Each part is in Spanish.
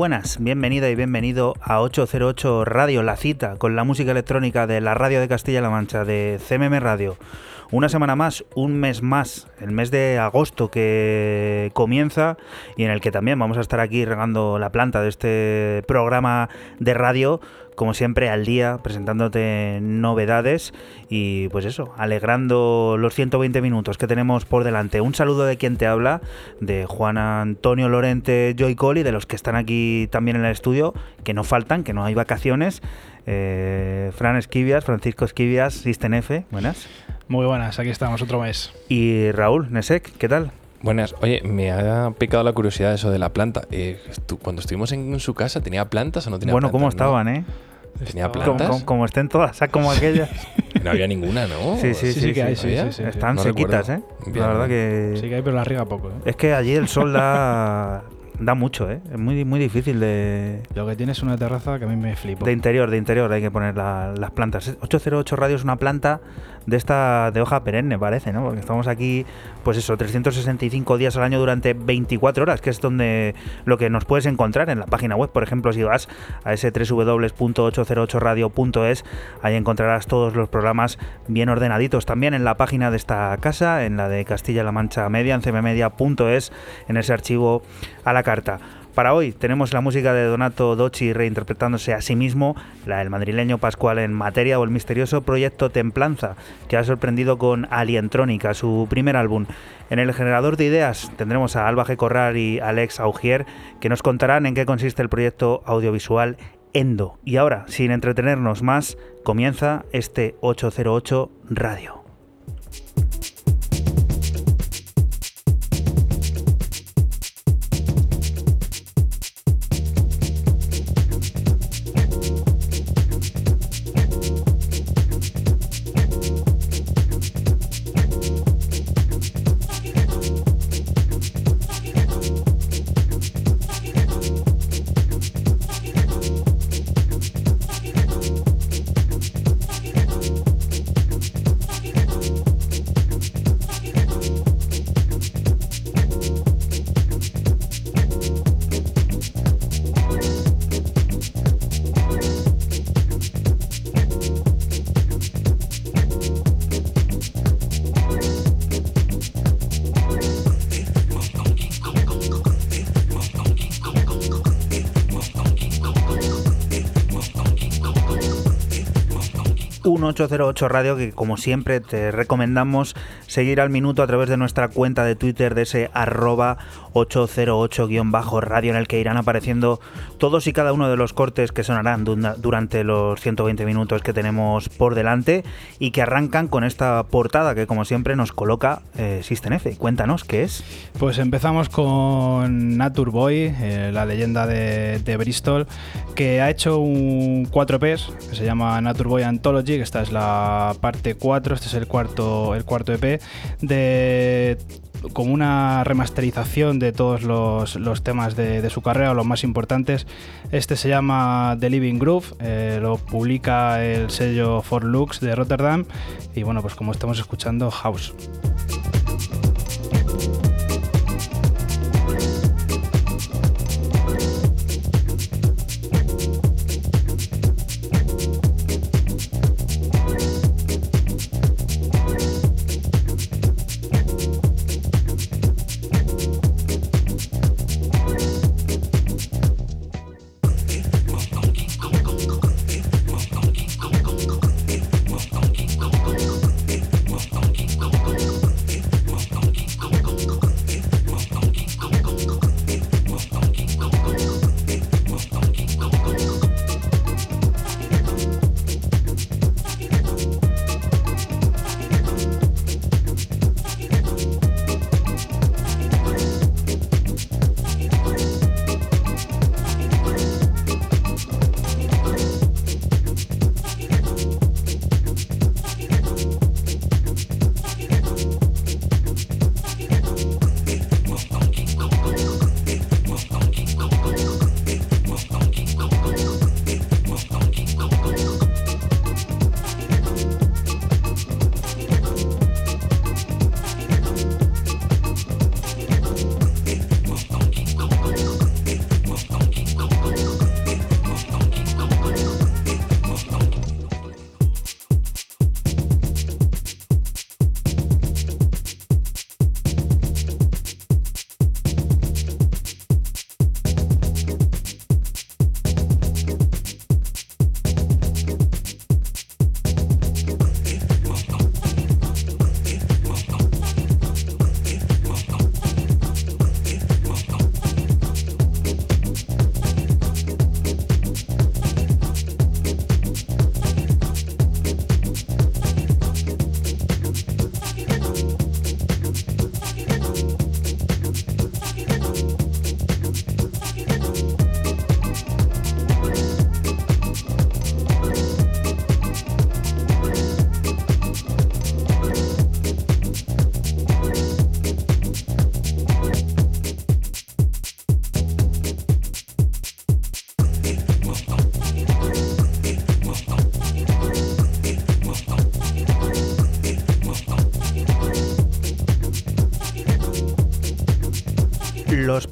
Buenas, bienvenida y bienvenido a 808 Radio, la cita con la música electrónica de la radio de Castilla-La Mancha, de CMM Radio. Una semana más, un mes más, el mes de agosto que comienza y en el que también vamos a estar aquí regando la planta de este programa de radio como siempre, al día, presentándote novedades y pues eso, alegrando los 120 minutos que tenemos por delante. Un saludo de quien te habla, de Juan Antonio Lorente Joy y de los que están aquí también en el estudio, que no faltan, que no hay vacaciones. Eh, Fran Esquivias, Francisco Esquivias, System F, buenas. Muy buenas, aquí estamos otro mes. Y Raúl Nesek, ¿qué tal? Buenas. Oye, me ha picado la curiosidad eso de la planta. Eh, cuando estuvimos en su casa, ¿tenía plantas o no tenía bueno, plantas? Bueno, ¿cómo estaban, eh? ¿Tenía plantas? Como, estén todas, como aquellas. no había ninguna, ¿no? Sí, sí, sí. sí, que hay, sí, Están sequitas, ¿eh? La verdad que... Sí que hay, pero la riega poco. ¿eh? Es que allí el sol da... da mucho, ¿eh? Es muy, muy difícil de... Lo que tiene es una terraza que a mí me flipo. De interior, de interior hay que poner las plantas. 808 Radio es una planta de esta de hoja perenne, parece, ¿no? Porque estamos aquí, pues eso, 365 días al año durante 24 horas, que es donde lo que nos puedes encontrar en la página web. Por ejemplo, si vas a ese www.808radio.es, ahí encontrarás todos los programas bien ordenaditos. También en la página de esta casa, en la de Castilla-La Mancha Media, en cmmedia.es, en ese archivo a la Para hoy tenemos la música de Donato Docci reinterpretándose a sí mismo, la del madrileño Pascual en materia o el misterioso proyecto Templanza, que ha sorprendido con Alientrónica, su primer álbum. En el generador de ideas tendremos a Alba G. Corral y Alex Augier, que nos contarán en qué consiste el proyecto audiovisual Endo. Y ahora, sin entretenernos más, comienza este 808 Radio. 808 Radio, que como siempre te recomendamos seguir al minuto a través de nuestra cuenta de Twitter de ese arroba 808-radio en el que irán apareciendo todos y cada uno de los cortes que sonarán durante los 120 minutos que tenemos por delante y que arrancan con esta portada que como siempre nos coloca eh. Cuéntanos, ¿qué es? Pues empezamos con Nature Boy, eh, la leyenda de, de, Bristol, que ha hecho un 4Ps que se llama Nature Boy Anthology, que esta es la parte 4, este es el cuarto, el cuarto EP, de como una remasterización de todos los, temas de, su carrera, los más importantes. Este se llama The Living Groove, eh, lo publica el sello For Lux de Rotterdam y bueno, pues como estamos escuchando, House.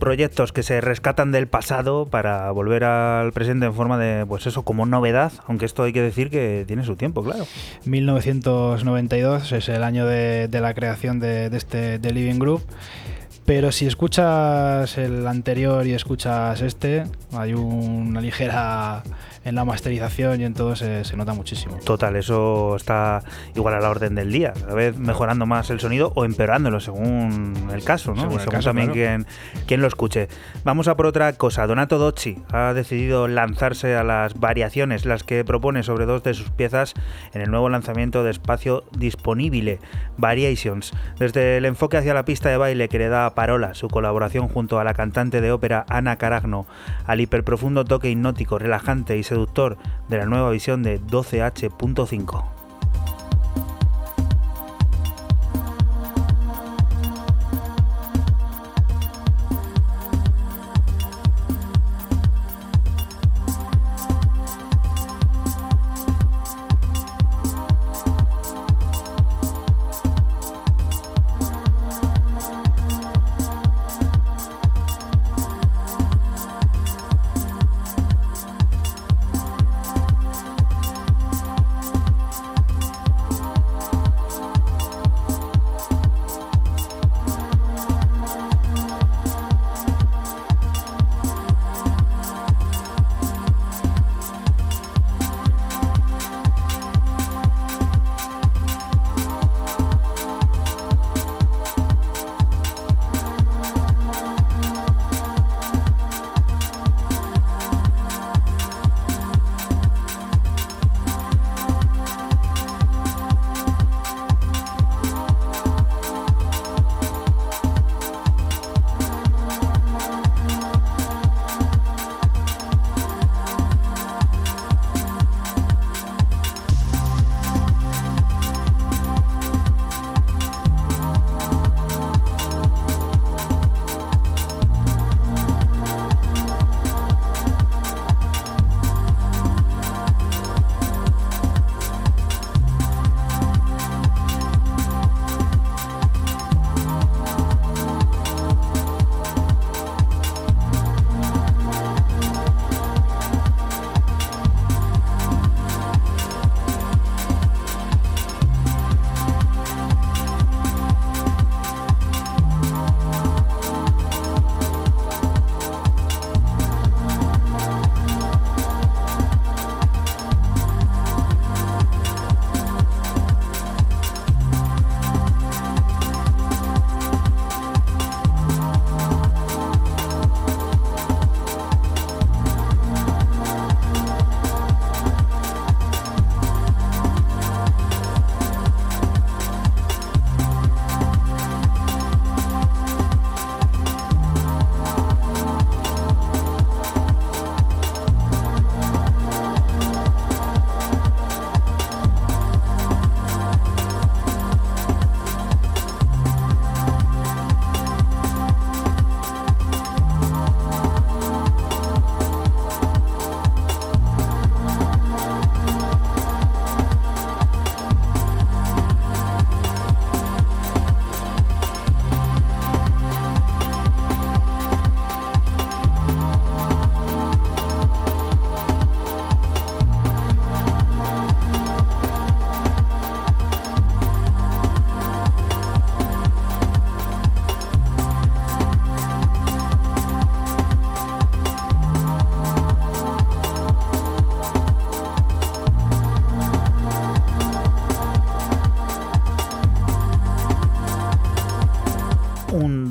Proyectos que se rescatan del pasado para volver al presente en forma de, pues eso, como novedad, aunque esto hay que decir que tiene su tiempo, claro. 1992 es el año de, la creación de, de este The Living Group pero si escuchas el anterior y escuchas este, hay una ligera en la masterización y en todo se, nota muchísimo. Total, eso está igual a la orden del día, a vez mejorando más el sonido o empeorándolo según el caso, ¿no? Según, también quien, lo escuche. Vamos a por otra cosa. Donato Docci ha decidido lanzarse a las variaciones, las que propone sobre dos de sus piezas en el nuevo lanzamiento de espacio disponible, Variations. Desde el enfoque hacia la pista de baile que le da Parola, su colaboración junto a la cantante de ópera Ana Caragno, al hiperprofundo toque hipnótico, relajante y seductor de la nueva visión de 12H.5.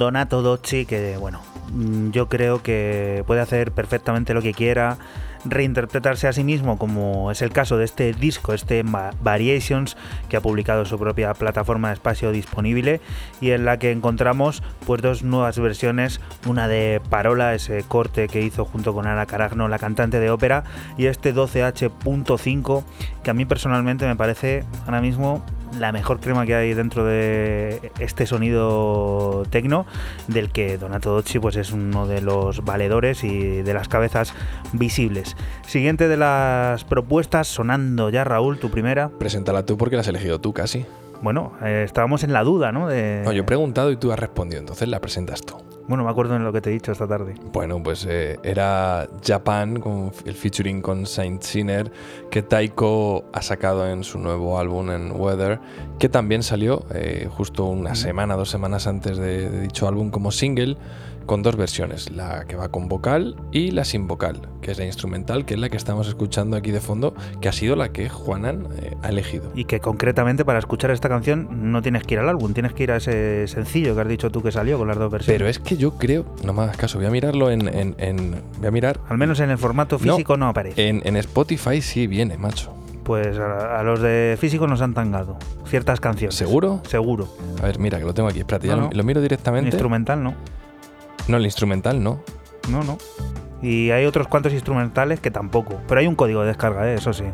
Donato Docci que, bueno, mm, yo creo que puede hacer perfectamente lo que quiera, reinterpretarse a sí mismo, como es el caso de este disco, este Variations, que ha publicado su propia plataforma de espacio disponible y en la que encontramos pues dos nuevas versiones, una de Parola, ese corte que hizo junto con Ana Caragno, la cantante de ópera, y este 12H.5, que a mí personalmente me parece ahora mismo la mejor crema que hay dentro de este sonido tecno, del que Donato Docci pues, es uno de los valedores y de las cabezas visibles. Siguiente de las propuestas, sonando ya Raúl, tu primera. Preséntala tú porque la has elegido tú casi. Bueno, eh, estábamos en la duda, ¿no? No, yo he preguntado y tú has respondido, entonces la presentas tú. Bueno, me acuerdo en lo que te he dicho esta tarde. Bueno, pues eh, era Japan, con el featuring con Saint Sinner, que Taiko ha sacado en su nuevo álbum en Weather, que también salió eh, justo una semana, dos semanas antes de, de dicho álbum como single con dos versiones, la que va con vocal y la sin vocal, que es la instrumental, que es la que estamos escuchando aquí de fondo, que ha sido la que Juanan eh, ha elegido. Y que concretamente para escuchar esta canción no tienes que ir al álbum, tienes que ir a ese sencillo que has dicho tú que salió con las dos versiones. Pero es que yo creo, no me hagas caso, voy a mirarlo en... en, voy a mirar... Al menos en el formato físico no, aparece. En, en, Spotify sí viene, macho. Pues a, a, los de físico nos han tangado ciertas canciones. ¿Seguro? Seguro. A ver, mira, que lo tengo aquí. Espérate, ya no, lo, miro directamente. Instrumental, ¿no? No, el instrumental no. No, no. Y hay otros cuantos instrumentales que tampoco. Pero hay un código de descarga, ¿eh? eso sí.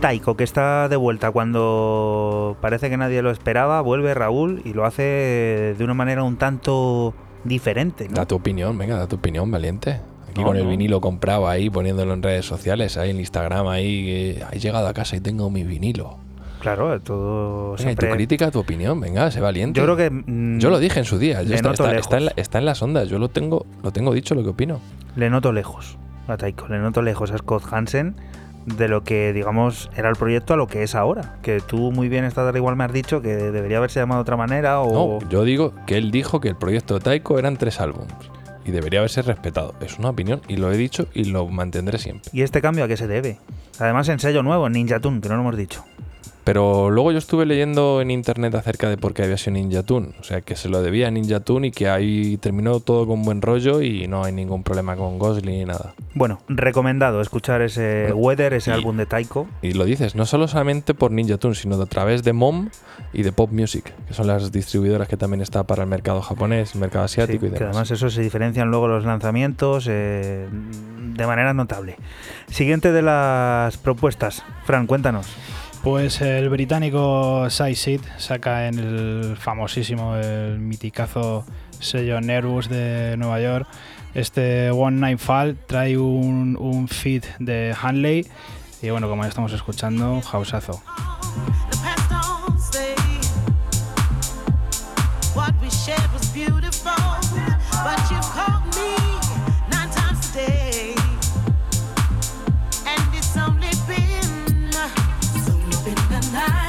Taiko que está de vuelta cuando parece que nadie lo esperaba, vuelve Raúl y lo hace de una manera un tanto diferente. ¿no? Da tu opinión, venga, da tu opinión, valiente. Aquí No, con el no. vinilo comprado ahí, poniéndolo en redes sociales, ahí en Instagram, ahí, eh, he llegado a casa y tengo mi vinilo. Claro, todo Venga, y tu siempre- crítica, tu opinión, venga, sé valiente. Yo creo que mm, Yo lo dije en su día, yo está, está- está en la- está en las ondas, yo lo tengo, lo tengo dicho lo que opino. le noto lejos a Taiko, le noto lejos a Scott Hansen de lo que digamos era el proyecto a lo que es ahora. Que tú muy bien esta tarde igual me has dicho que debería haberse llamado de otra manera o No, yo digo que él dijo que el proyecto de Taiko eran tres álbumes y debería haberse respetado. Es una opinión y lo he dicho y lo mantendré siempre. ¿Y este cambio a qué se debe? Además en sello nuevo, en Ninja Tune, que no lo hemos dicho. Pero luego yo estuve leyendo en internet acerca de por qué había sido Ninja Tune. O sea, que se lo debía a Ninja Tune y que ahí terminó todo con buen rollo y no hay ningún problema con Gosling ni nada. Bueno, recomendado escuchar ese Bueno, Weather, ese y- álbum de Taiko. Y lo dices, no solo solamente por Ninja Tune, sino a través de Mom y de Pop Music, que son las distribuidoras que también está para el mercado japonés, el mercado asiático Sí, y que demás. además eso se diferencian luego los lanzamientos eh, de manera notable. Siguiente de las propuestas. Fran, cuéntanos. Pues el británico Seed saca en el famosísimo, el miticazo sello Nervous de Nueva York. Este One Night Fall trae un, un feed de Hanley y bueno, como ya estamos escuchando, houseazo. tonight.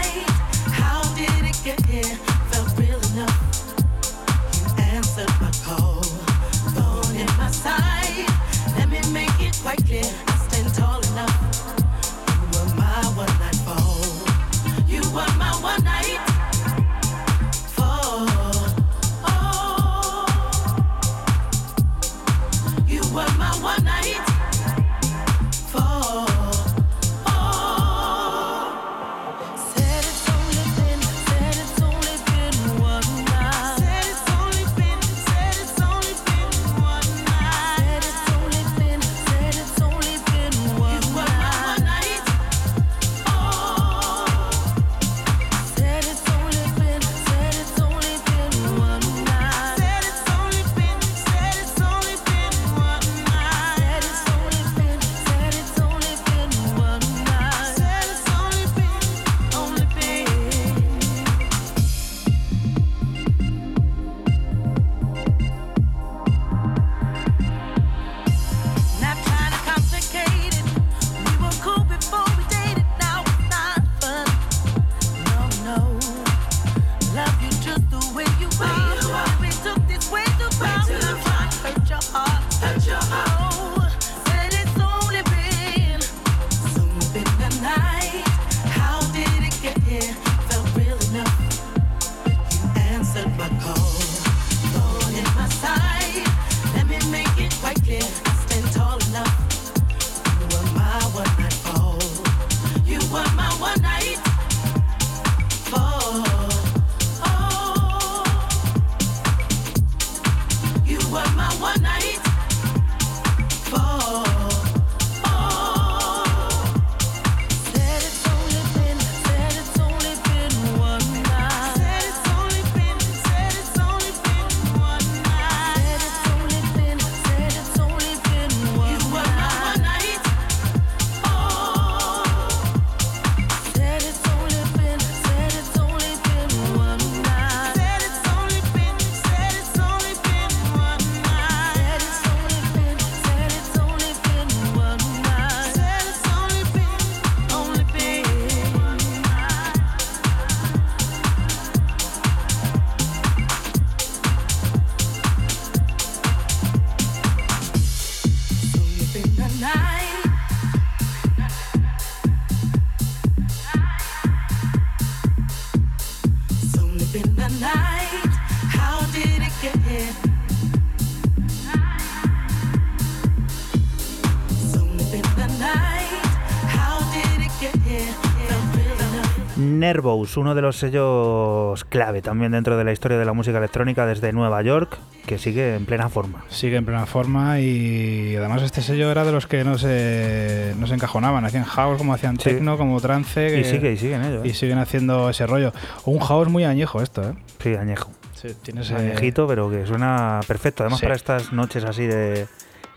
Nervous, uno de los sellos clave también dentro de la historia de la música electrónica desde Nueva York, que sigue en plena forma. Sigue en plena forma y además este sello era de los que no se, no se encajonaban, hacían house como hacían techno, como trance. Y sigue, y siguen ellos. Y ¿eh? siguen haciendo ese rollo. Un house muy añejo esto, ¿eh? Sí, añejo. Sí, tiene ese... Añejito, pero que suena perfecto. Además para estas noches así de,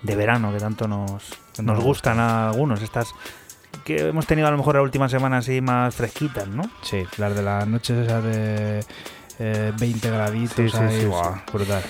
de verano que tanto nos, nos gustan a algunos, estas que hemos tenido a lo mejor la última semana así más fresquitas, ¿no? Sí, las de las noches esas de 20 eh, graditos, sí, sí, brutal.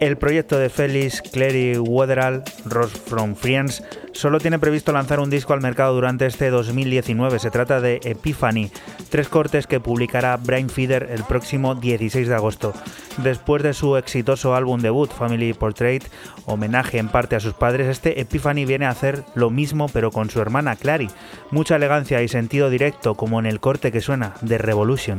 El proyecto de Félix Clary Wetherall, Ross from Friends, solo tiene previsto lanzar un disco al mercado durante este 2019. Se trata de Epiphany, tres cortes que publicará Brain Feeder el próximo 16 de agosto. Después de su exitoso álbum debut, Family Portrait, homenaje en parte a sus padres, este Epiphany viene a hacer lo mismo pero con su hermana Clary. Mucha elegancia y sentido directo, como en el corte que suena, de Revolution.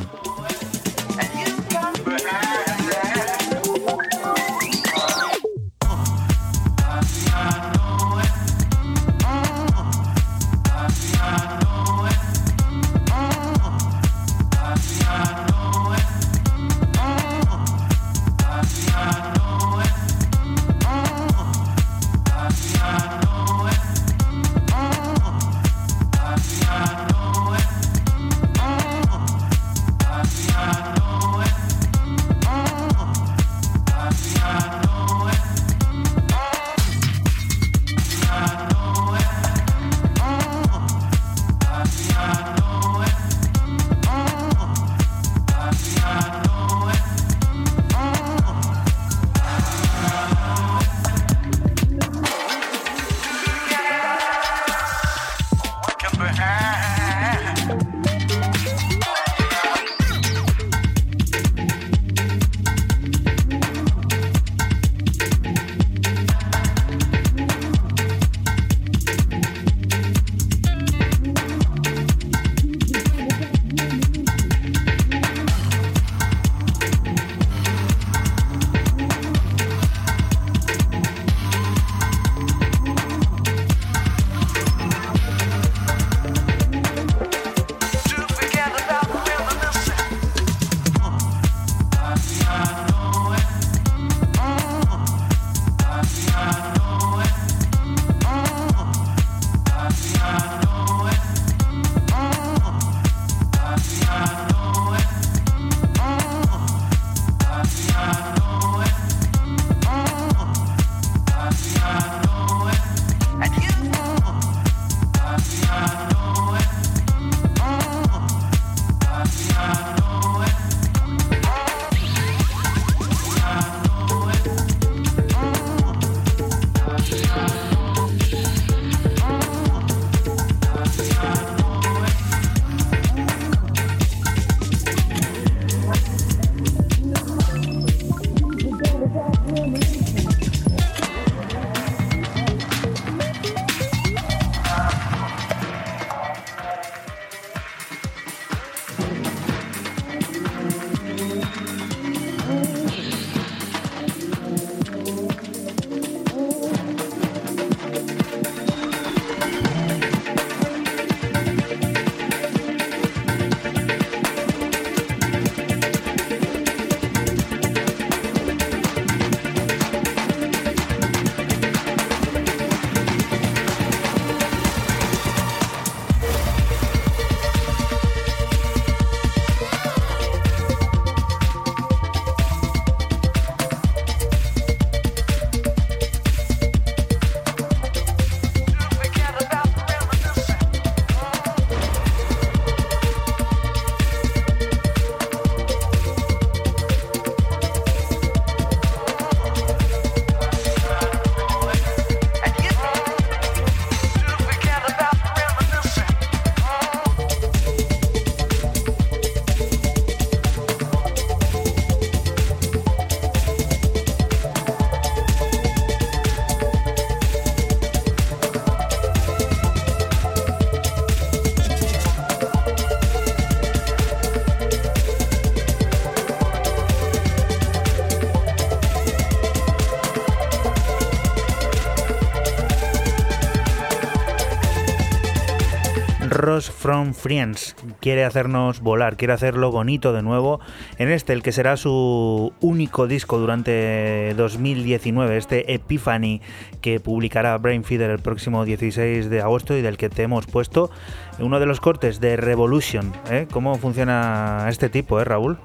From Friends. Quiere hacernos volar, quiere hacerlo bonito de nuevo en este, el que será su único disco durante 2019, este Epiphany que publicará Brain Feeder el próximo 16 de agosto y del que te hemos puesto uno de los cortes de Revolution. ¿eh? ¿Cómo funciona este tipo, eh, Raúl?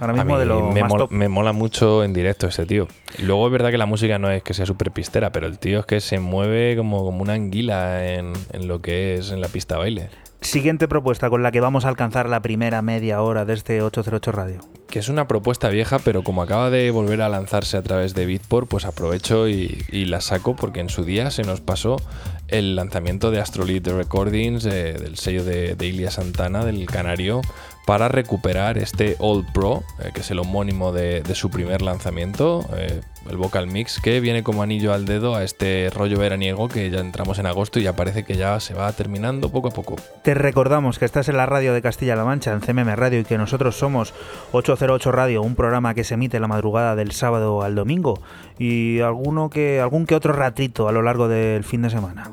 Ahora mismo de lo me, mola, me mola mucho en directo ese tío. Luego es verdad que la música no es que sea súper pistera, pero el tío es que se mueve como, como una anguila en, en lo que es en la pista de baile. Siguiente propuesta con la que vamos a alcanzar la primera media hora de este 808 Radio. Que es una propuesta vieja, pero como acaba de volver a lanzarse a través de Beatport, pues aprovecho y, la saco porque en su día se nos pasó el lanzamiento de Astrolith Recordings, eh, del sello de, de Ilia Santana, del Canario, para recuperar este Old Pro, eh, que es el homónimo de, su primer lanzamiento, eh, el Vocal Mix, que viene como anillo al dedo a este rollo veraniego que ya entramos en agosto y ya parece que ya se va terminando poco a poco. Te recordamos que estás en la radio de Castilla-La Mancha, en CMM Radio, y que nosotros somos 808 Radio, un programa que se emite la madrugada del sábado al domingo y alguno que, algún que otro ratito a lo largo del fin de semana.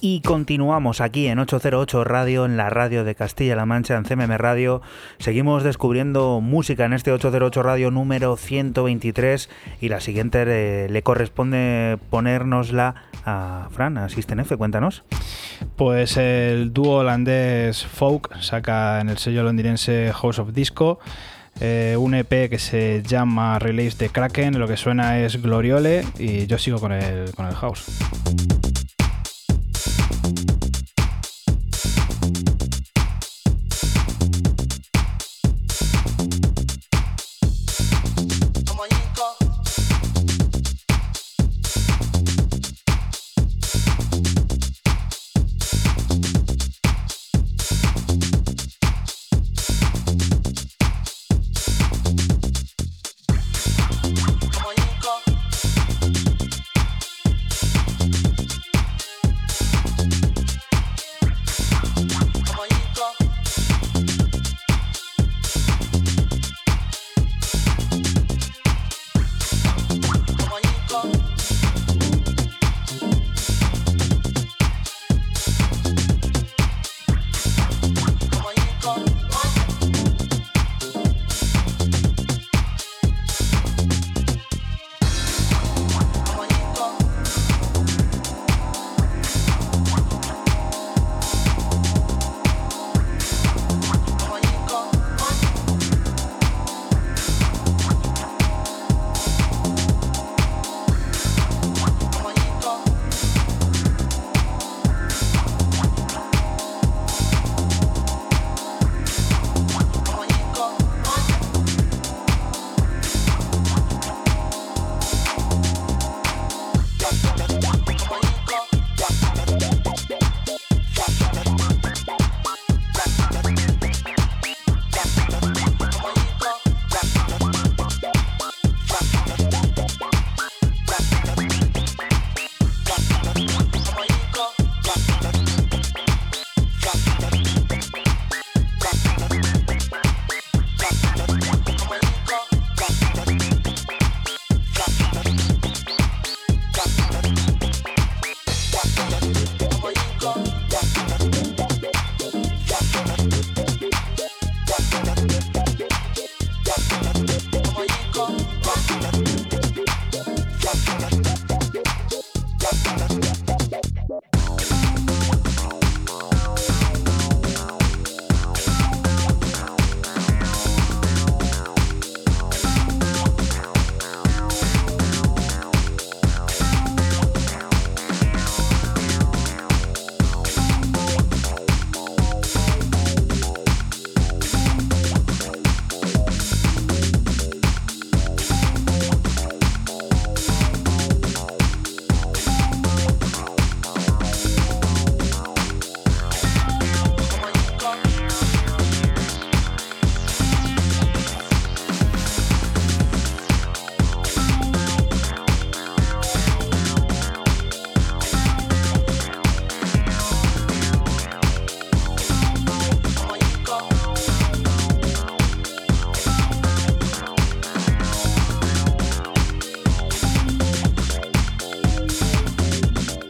Y continuamos aquí en 808 Radio, en la radio de Castilla-La Mancha, en CMM Radio. Seguimos descubriendo música en este 808 Radio número 123 y la siguiente eh, le corresponde ponérnosla a Fran, a System F, cuéntanos. Pues el dúo holandés Folk saca en el sello londinense House of Disco eh, un EP que se llama Release de Kraken, lo que suena es Gloriole y yo sigo con el, con el house.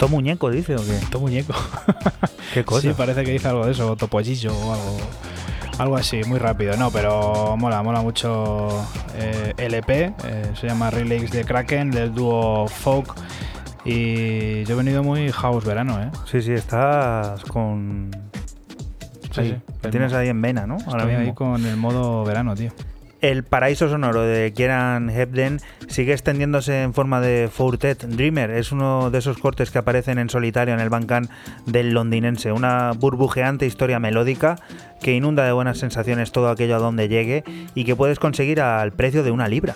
Muñeco, dice o qué? To muñeco. ¿Qué cosa? Sí, parece que dice algo de eso, topollillo o algo. Algo así, muy rápido. No, pero mola, mola mucho eh, LP. Eh, se llama Relays de Kraken, del dúo Folk. Y yo he venido muy house verano, ¿eh? Sí, sí, estás con... Sí, Lo tienes ahí en vena, ¿no? Estoy ahí con el modo verano, tío. El paraíso sonoro de Kieran Hebden sigue extendiéndose en forma de Fortet Dreamer. Es uno de esos cortes que aparecen en solitario en el bancán del londinense. Una burbujeante historia melódica que inunda de buenas sensaciones todo aquello a donde llegue y que puedes conseguir al precio de una libra.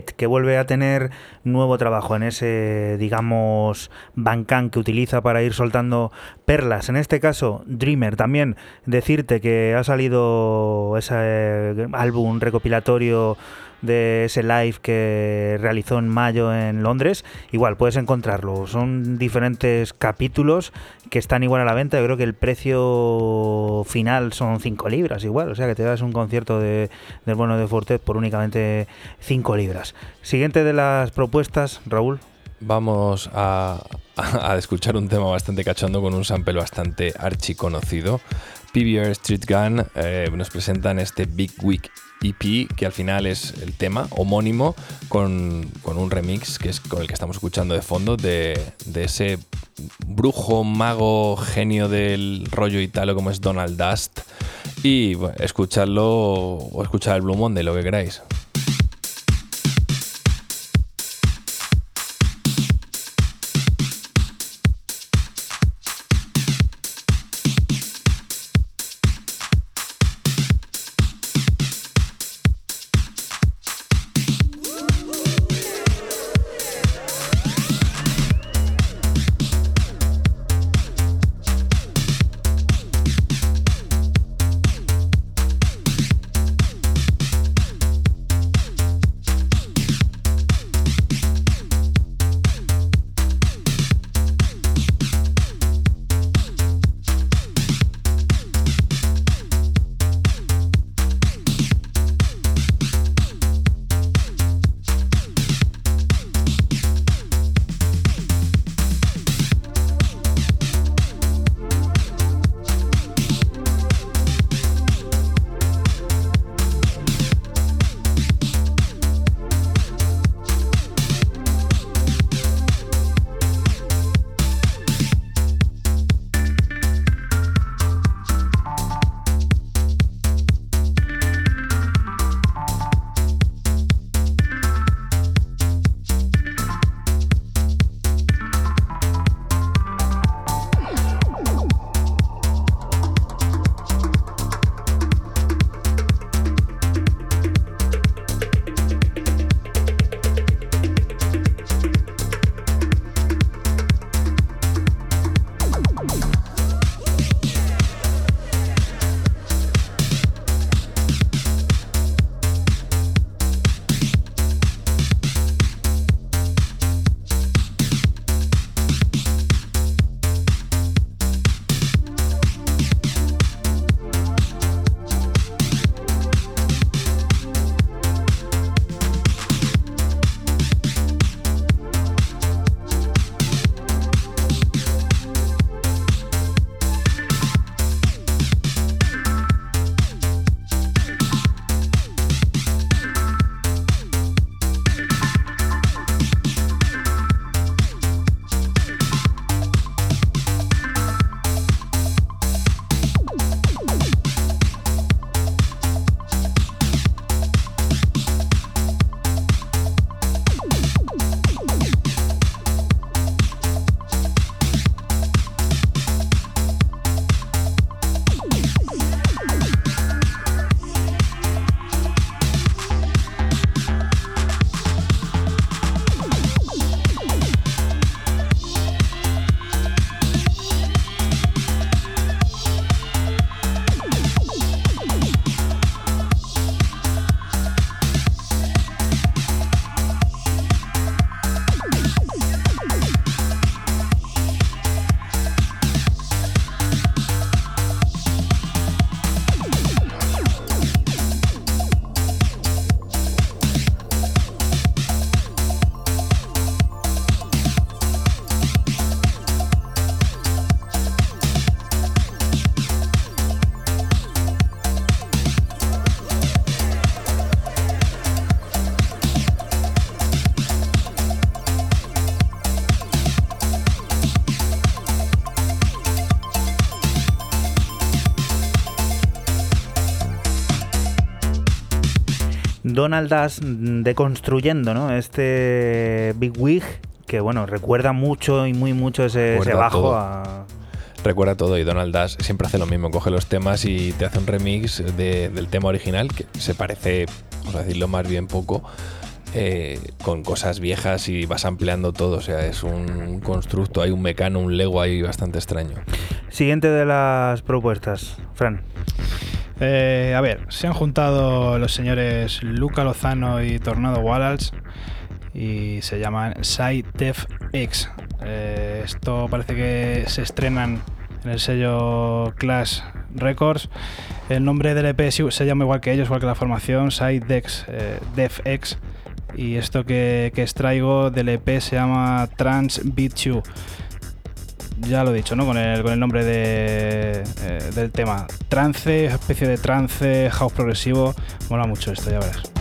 Que vuelve a tener nuevo trabajo en ese, digamos, Bandcamp que utiliza para ir soltando perlas. En este caso, Dreamer. También decirte que ha salido ese eh, álbum recopilatorio de ese live que realizó en mayo en Londres, igual puedes encontrarlo. Son diferentes capítulos que están igual a la venta. Yo creo que el precio final son 5 libras, igual. O sea que te das un concierto de, del bueno de Fortet por únicamente 5 libras. Siguiente de las propuestas, Raúl. Vamos a, a, escuchar un tema bastante cachondo con un sample bastante archiconocido. PBR Street Gun eh, nos presentan este Big Week EP, que al final es el tema homónimo, con, con, un remix que es con el que estamos escuchando de fondo, de, de ese brujo, mago, genio del rollo italo como es Donald Dust. Y bueno, escucharlo o escuchar el Blue Monday, lo que queráis. Donald Das deconstruyendo ¿no? este Big Wig, que bueno, recuerda mucho y muy mucho ese, ese bajo a... Recuerda todo y Donald Dash siempre hace lo mismo, coge los temas y te hace un remix de, del tema original que se parece, vamos a decirlo más bien poco, eh, con cosas viejas y vas ampliando todo. O sea, es un constructo, hay un mecano, un Lego ahí bastante extraño. Siguiente de las propuestas, Fran. Eh, a ver, se han juntado los señores Luca Lozano y Tornado Wallace y se llaman Side Def X. Eh, esto parece que se estrenan en el sello Clash Records. El nombre del EP se llama igual que ellos, igual que la formación, Side Dex, eh. Y esto que, que extraigo del EP se llama Trans Beat. Ya lo he dicho, ¿no? Con el, con el nombre de, eh, del tema. Trance, especie de trance, house progresivo. Mola mucho esto, ya verás.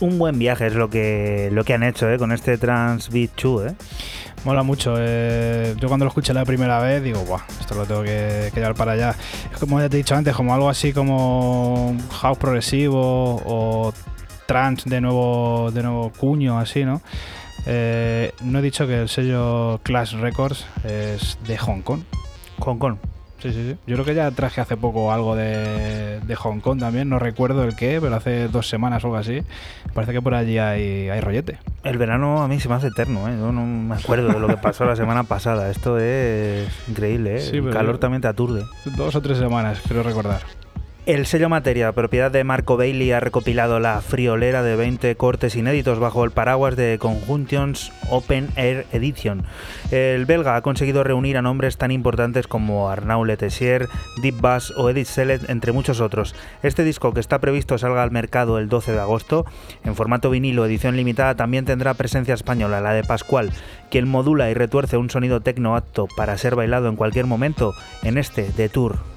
Un buen viaje es lo que, lo que han hecho ¿eh? con este Trans Beat 2. ¿eh? Mola mucho. eh, yo cuando lo escuché la primera vez digo, guau, esto lo tengo que, que llevar para allá. Es como ya te he dicho antes, como algo así como house progresivo o trance de nuevo, de nuevo cuño, así, ¿no? Eh, no he dicho que el sello Clash Records es de Hong Kong. Hong Kong. Sí, sí, sí. Yo creo que ya traje hace poco algo de, de Hong Kong también, no recuerdo el qué, pero hace dos semanas o algo así. Parece que por allí hay, hay rollete. El verano a mí se me hace eterno, ¿eh? yo no me acuerdo de lo que pasó la semana pasada. Esto es increíble, ¿eh? Sí, el calor también te aturde. Dos o tres semanas, creo recordar. El sello Materia, propiedad de Marco Bailey, ha recopilado la friolera de 20 cortes inéditos bajo el paraguas de Conjunctions Open Air Edition. El belga ha conseguido reunir a nombres tan importantes como Arnaud Letessier, Deep Bass o Edith Sellet, entre muchos otros. Este disco, que está previsto salga al mercado el 12 de agosto, en formato vinilo edición limitada, también tendrá presencia española, la de Pascual, quien modula y retuerce un sonido tecno apto para ser bailado en cualquier momento en este The Tour.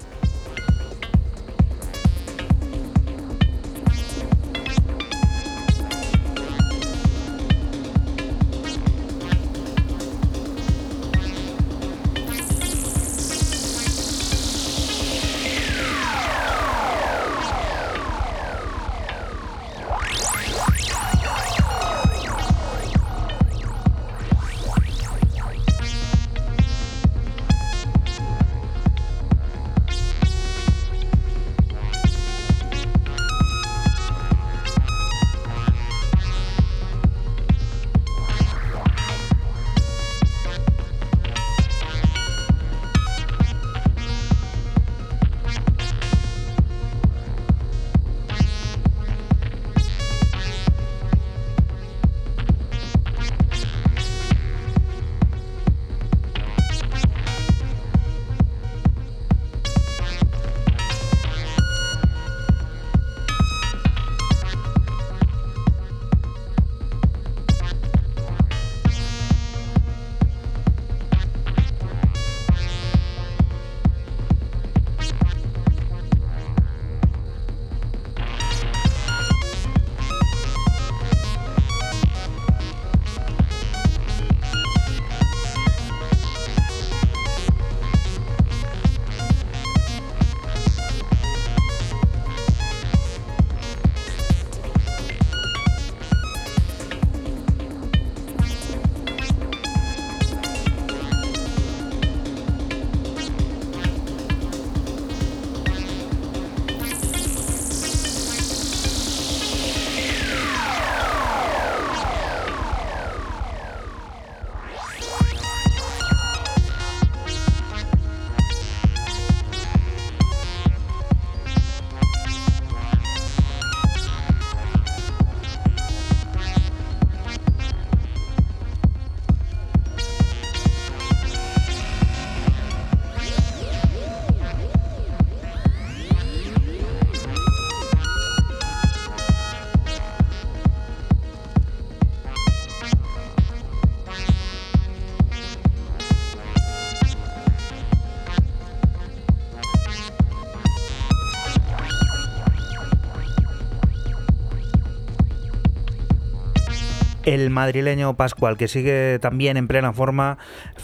El madrileño Pascual, que sigue también en plena forma,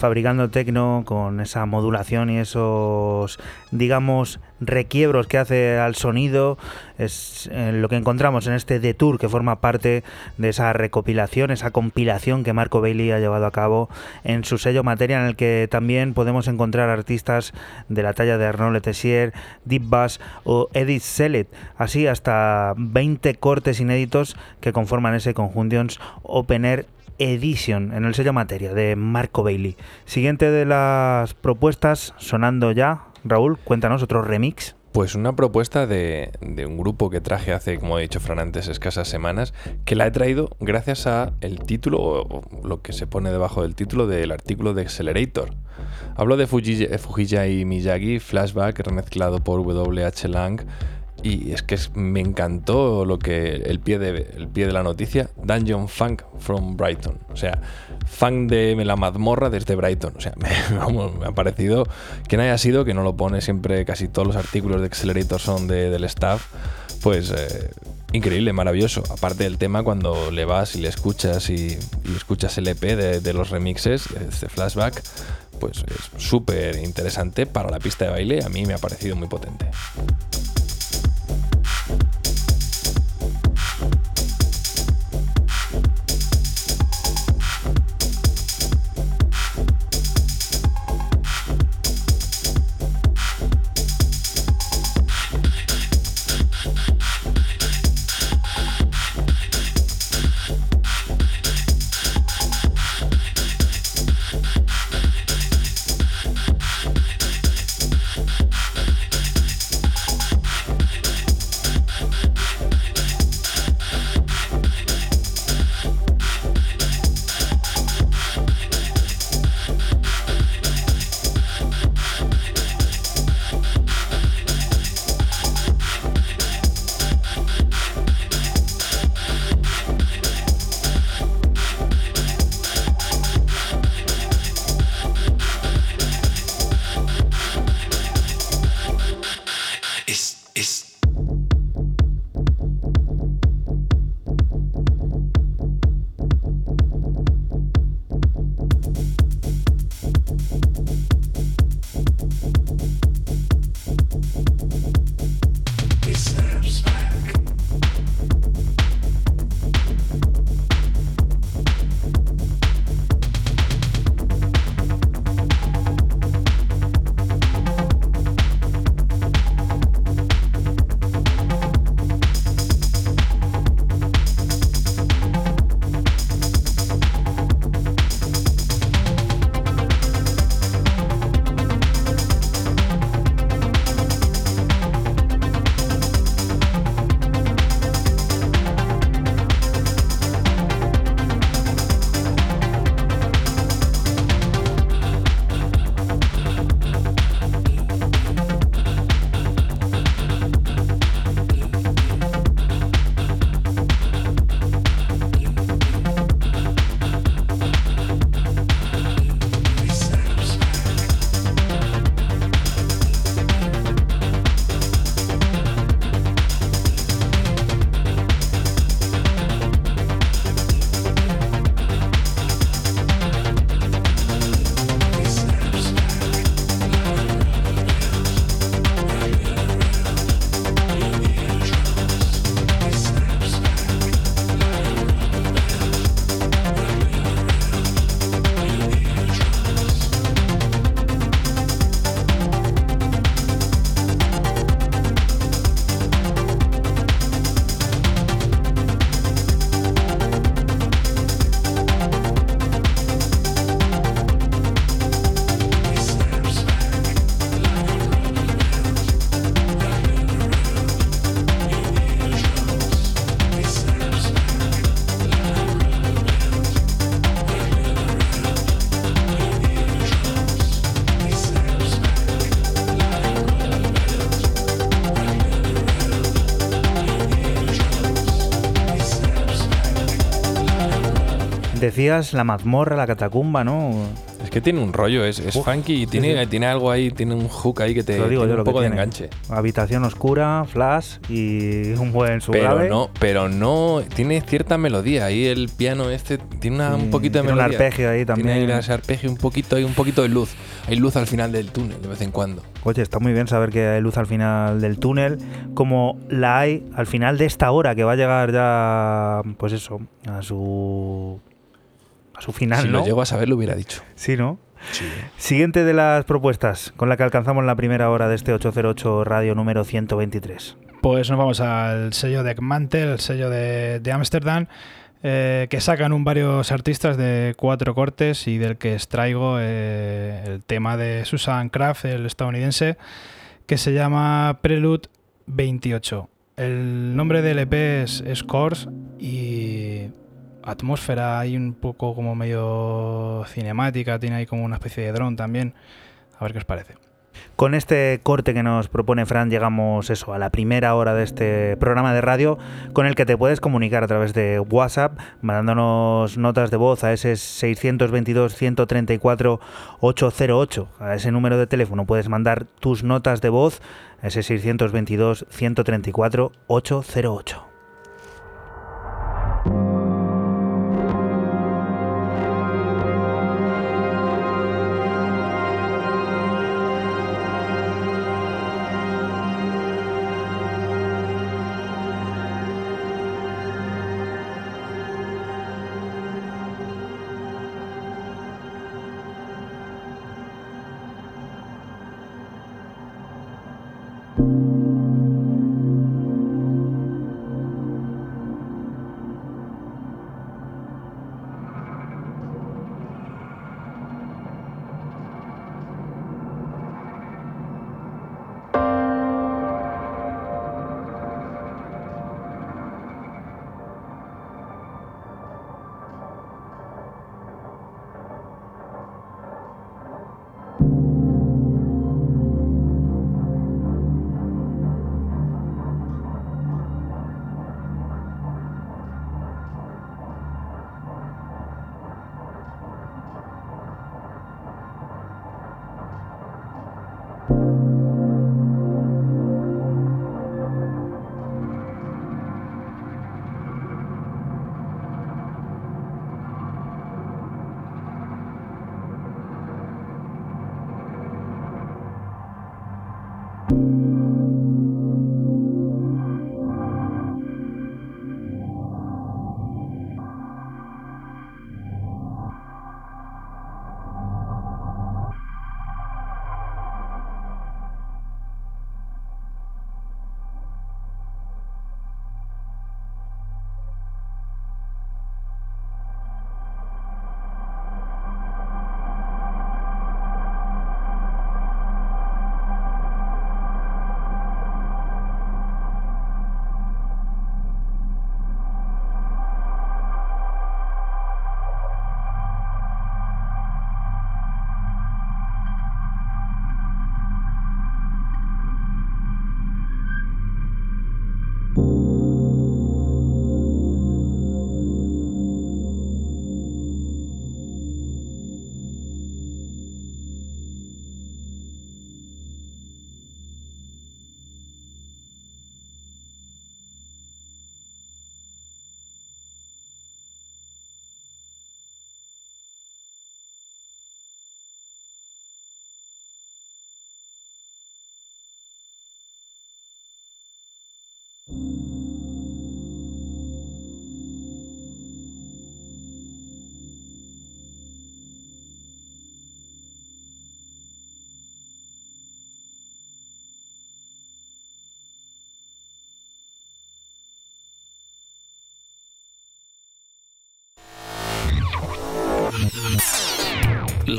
fabricando tecno con esa modulación y esos, digamos, requiebros que hace al sonido. Es eh, lo que encontramos en este The Tour, que forma parte de esa recopilación, esa compilación que Marco Bailey ha llevado a cabo en su sello Materia, en el que también podemos encontrar artistas de la talla de Arnaud Letessier, Deep Bass o Edith Sellet, así hasta 20 cortes inéditos que conforman ese Conjunctions Open Air Edition en el sello Materia de Marco Bailey. Siguiente de las propuestas, sonando ya, Raúl, cuéntanos otro remix. Pues una propuesta de, un grupo que traje hace, como he dicho Fran antes, escasas semanas, que la he traído gracias a el título, o lo que se pone debajo del título del artículo de Accelerator. Hablo de Fujija y Miyagi, Flashback, remezclado por W.H. Lang, y es que me encantó lo que el pie, de, el pie de la noticia, Dungeon Funk from Brighton. O sea, funk de la mazmorra desde Brighton. O sea, me, ha parecido que no haya sido, que no lo pone siempre, casi todos los artículos de Accelerator son del staff. Pues eh, increíble, maravilloso. Aparte del tema, cuando le vas y le escuchas y, escuchas el EP de, de los remixes, este flashback, pues es súper interesante para la pista de baile. A mí me ha parecido muy potente. Decías la mazmorra, la catacumba, ¿no? Es que tiene un rollo, es, es Uf, funky y tiene, sí. tiene algo ahí, tiene un hook ahí que te Lo digo tiene yo un lo que poco de enganche. Habitación oscura, flash y un buen su Pero no, pero no, tiene cierta melodía. Ahí el piano este tiene una- un poquito de tiene un arpegio ahí también. Tiene ahí ese arpegio un poquito, hay un poquito de luz. Hay luz al final del túnel de vez en cuando. Oye, está muy bien saber que hay luz al final del túnel, como la hay al final de esta hora que va a llegar ya, pues eso, a su su final, si ¿no? lo llego a saber lo hubiera dicho. Sí, ¿no? Sí. Siguiente de las propuestas con la que alcanzamos la primera hora de este 808 radio número 123. Pues nos vamos al sello de Mantel, el sello de de Ámsterdam, eh, que sacan un varios artistas de cuatro cortes y del que extraigo eh, el tema de Susan Kraft, el estadounidense, que se llama Prelude 28. El nombre del EP es, es Course y atmósfera hay un poco como medio cinemática, tiene ahí como una especie de dron también. A ver qué os parece. Con este corte que nos propone Fran llegamos eso a la primera hora de este programa de radio con el que te puedes comunicar a través de WhatsApp mandándonos notas de voz a ese 622 134 808 a ese número de teléfono puedes mandar tus notas de voz a ese 622 134 808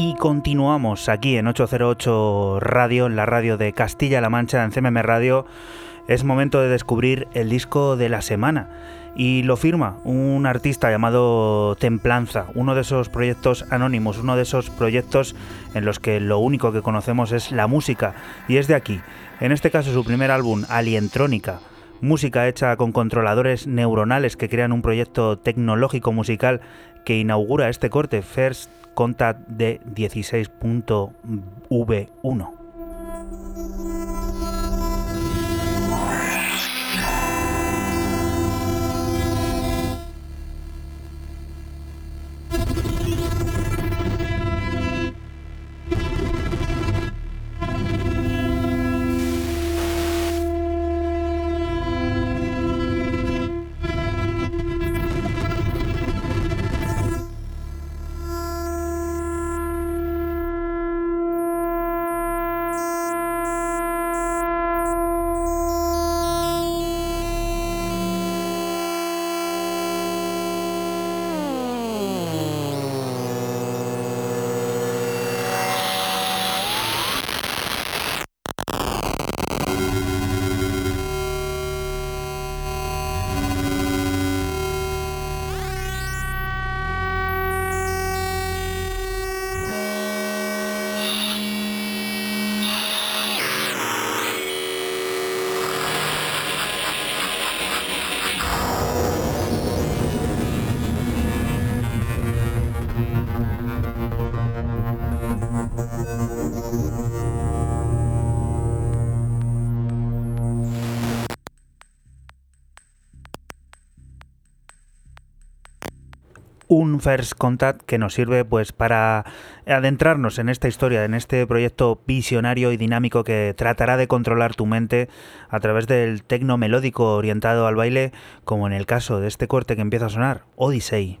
Y continuamos aquí en 808 Radio, en la radio de Castilla-La Mancha, en CMM Radio. Es momento de descubrir el disco de la semana. Y lo firma un artista llamado Templanza, uno de esos proyectos anónimos, uno de esos proyectos en los que lo único que conocemos es la música. Y es de aquí. En este caso su primer álbum, Alientrónica música hecha con controladores neuronales que crean un proyecto tecnológico musical que inaugura este corte First Contact de 16.v1. first contact que nos sirve pues para adentrarnos en esta historia, en este proyecto visionario y dinámico que tratará de controlar tu mente a través del tecno melódico orientado al baile, como en el caso de este corte que empieza a sonar, Odyssey.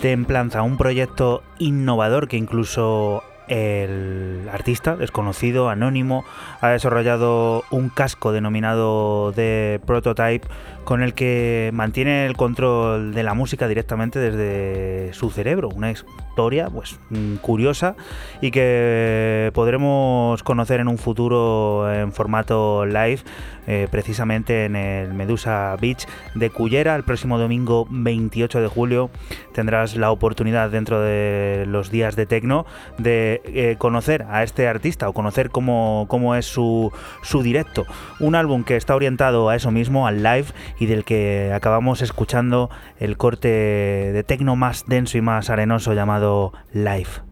Templanza, un proyecto innovador que incluso el artista desconocido, anónimo, ha desarrollado un casco denominado The Prototype con el que mantiene el control de la música directamente desde su cerebro. Una historia pues mm, curiosa y que podremos conocer en un futuro en formato live, eh, precisamente en el Medusa Beach de Cullera el próximo domingo 28 de julio. Tendrás la oportunidad dentro de los días de Tecno de eh, conocer a este artista o conocer cómo, cómo es su, su directo. Un álbum que está orientado a eso mismo, al live y del que acabamos escuchando el corte de tecno más denso y más arenoso llamado Live.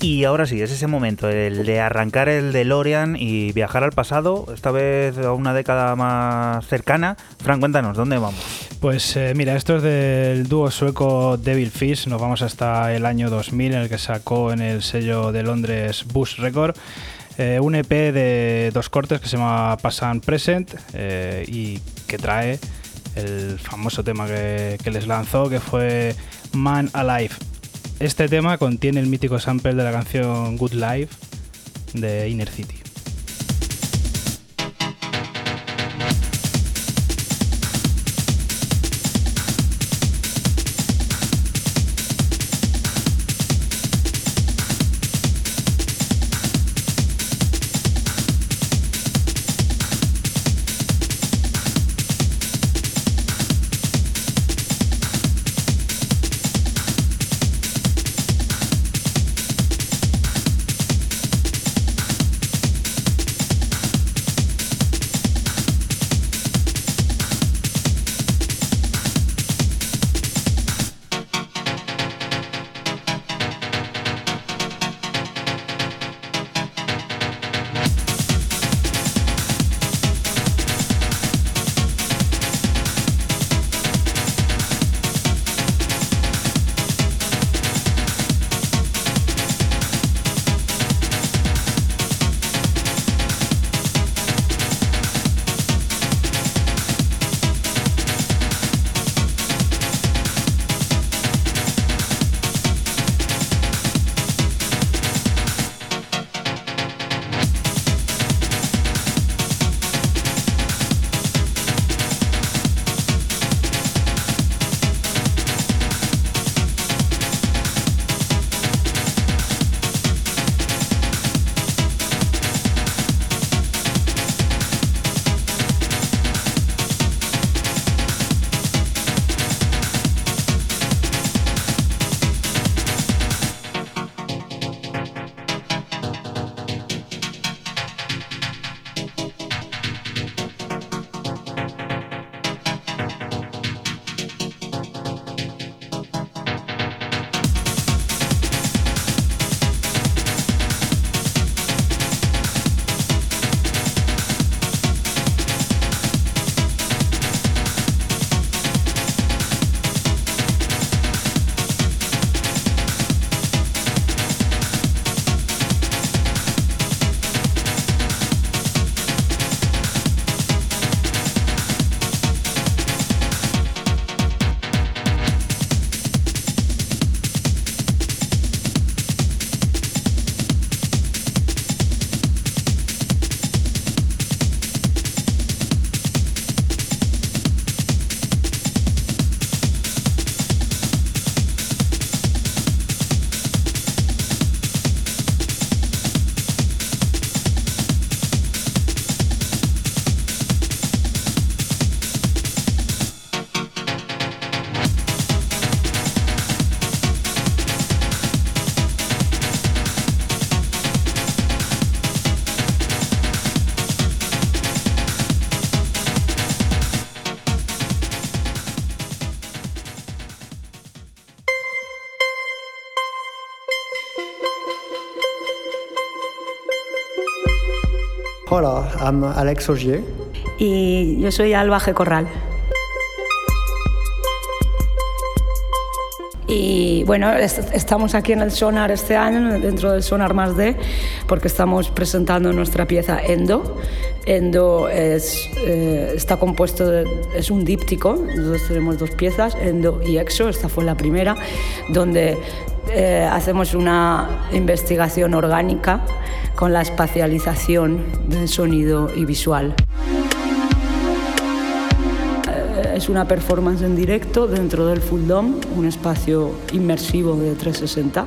Y ahora sí, es ese momento, el de arrancar el DeLorean y viajar al pasado, esta vez a una década más cercana. Fran, cuéntanos, ¿dónde vamos? Pues eh, mira, esto es del dúo sueco Devil Fish. Nos vamos hasta el año 2000 en el que sacó en el sello de Londres Bush Record eh, un EP de dos cortes que se llama Pass Present eh, y que trae el famoso tema que les lanzó que fue Man Alive. Este tema contiene el mítico sample de la canción Good Life de Inner City. Hola, I'm Alex Ogier. Y yo soy Alba G. Corral. Y bueno, estamos aquí en el Sonar este año, dentro del Sonar más D, porque estamos presentando nuestra pieza Endo. Endo es, eh, está compuesto de, es un díptico, nosotros tenemos dos piezas, Endo y Exo, esta fue la primera, donde eh, hacemos una investigación orgánica con la espacialización del sonido y visual. Eh, es una performance en directo dentro del Full Dome, un espacio inmersivo de 360,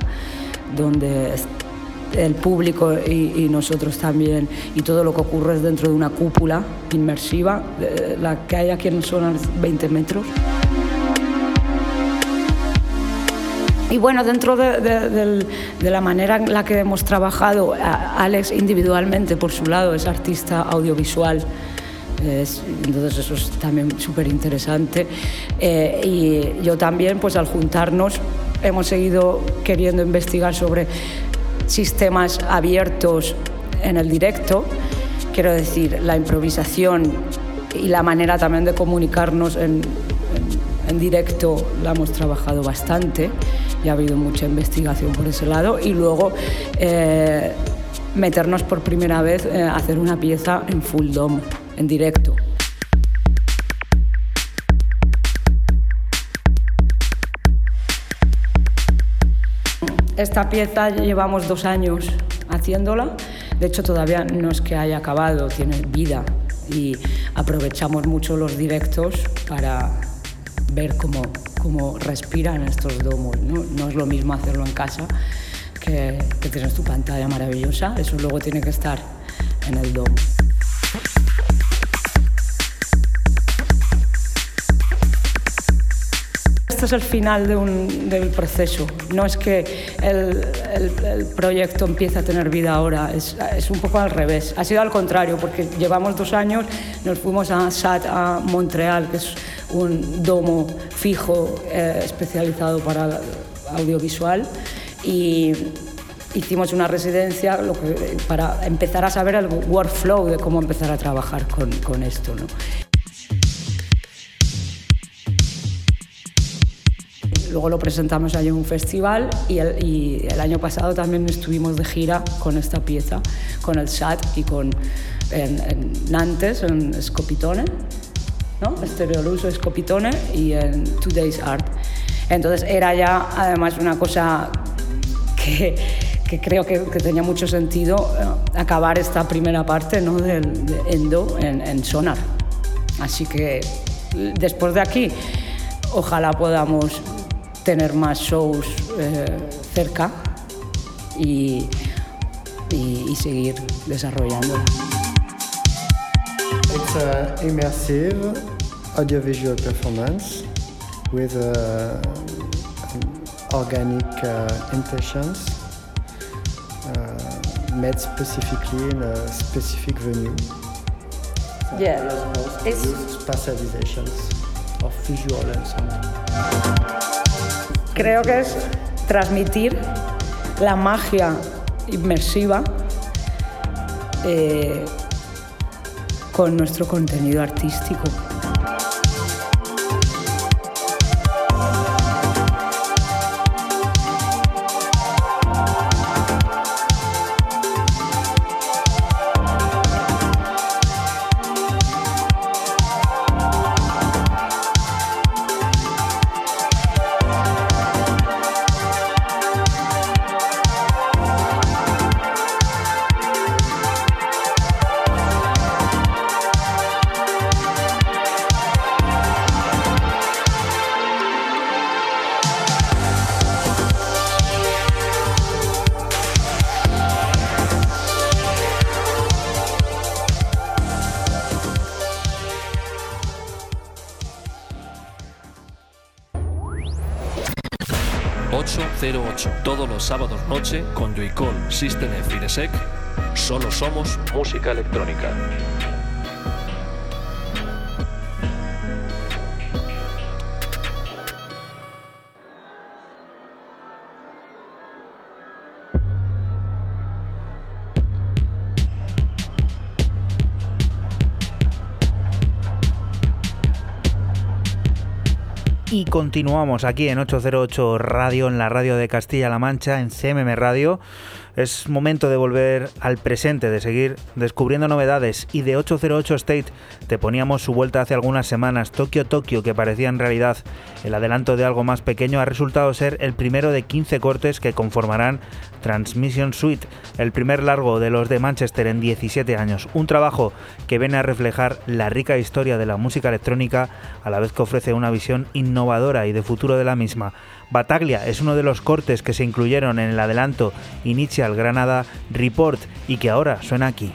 donde el público y, nosotros también, y todo lo que ocurre es dentro de una cúpula inmersiva, la que hay aquí en son 20 metros. Y bueno, dentro de, la manera en la que hemos trabajado, Alex individualmente por su lado es artista audiovisual. entonces eso es también súper interesante. Eh, y yo también, pues al juntarnos, hemos seguido queriendo investigar sobre sistemas abiertos en el directo, quiero decir, la improvisación y la manera también de comunicarnos en, en directo la hemos trabajado bastante y ha habido mucha investigación por ese lado. Y luego eh, meternos por primera vez a hacer una pieza en full dome, en directo. Esta pieza llevamos dos años haciéndola. De hecho, todavía no es que haya acabado, tiene vida y aprovechamos mucho los directos para ver cómo, cómo respiran estos domos. ¿no? no es lo mismo hacerlo en casa que, que tienes tu pantalla maravillosa, eso luego tiene que estar en el domo. Este es el final de un, del proceso. No es que el, el, proyecto empiece a tener vida ahora, es, es, un poco al revés. Ha sido al contrario, porque llevamos dos años, nos fuimos a SAT, a Montreal, que es un domo fijo eh, especializado para audiovisual, y hicimos una residencia lo que, para empezar a saber el workflow de cómo empezar a trabajar con, con esto. ¿no? Luego lo presentamos allí en un festival y el, y el, año pasado también estuvimos de gira con esta pieza, con el SAT y con en, en Nantes, en Scopitone, ¿no? Estereoluso Scopitone y en Today's Art. Entonces era ya además una cosa que, que creo que, que, tenía mucho sentido uh, acabar esta primera parte ¿no? del de Endo en, en Sonar. Así que después de aquí, ojalá podamos tener más shows eh, cerca y, y, y, seguir desarrollando. It's an immersive audiovisual performance with uh, organic uh, intentions uh, made specifically in a specific venue. Yeah, it's spatializations of visual and sound creo que es transmitir la magia inmersiva eh, con nuestro contenido artístico. Noche con Joycall, System F y. Solo somos música electrónica. Continuamos aquí en 808 Radio, en la radio de Castilla-La Mancha, en CMM Radio. Es momento de volver al presente, de seguir descubriendo novedades. Y de 808 State te poníamos su vuelta hace algunas semanas. Tokio Tokio, que parecía en realidad el adelanto de algo más pequeño, ha resultado ser el primero de 15 cortes que conformarán Transmission Suite, el primer largo de los de Manchester en 17 años. Un trabajo que viene a reflejar la rica historia de la música electrónica, a la vez que ofrece una visión innovadora y de futuro de la misma. Bataglia es uno de los cortes que se incluyeron en el adelanto Initial Granada Report y que ahora suena aquí.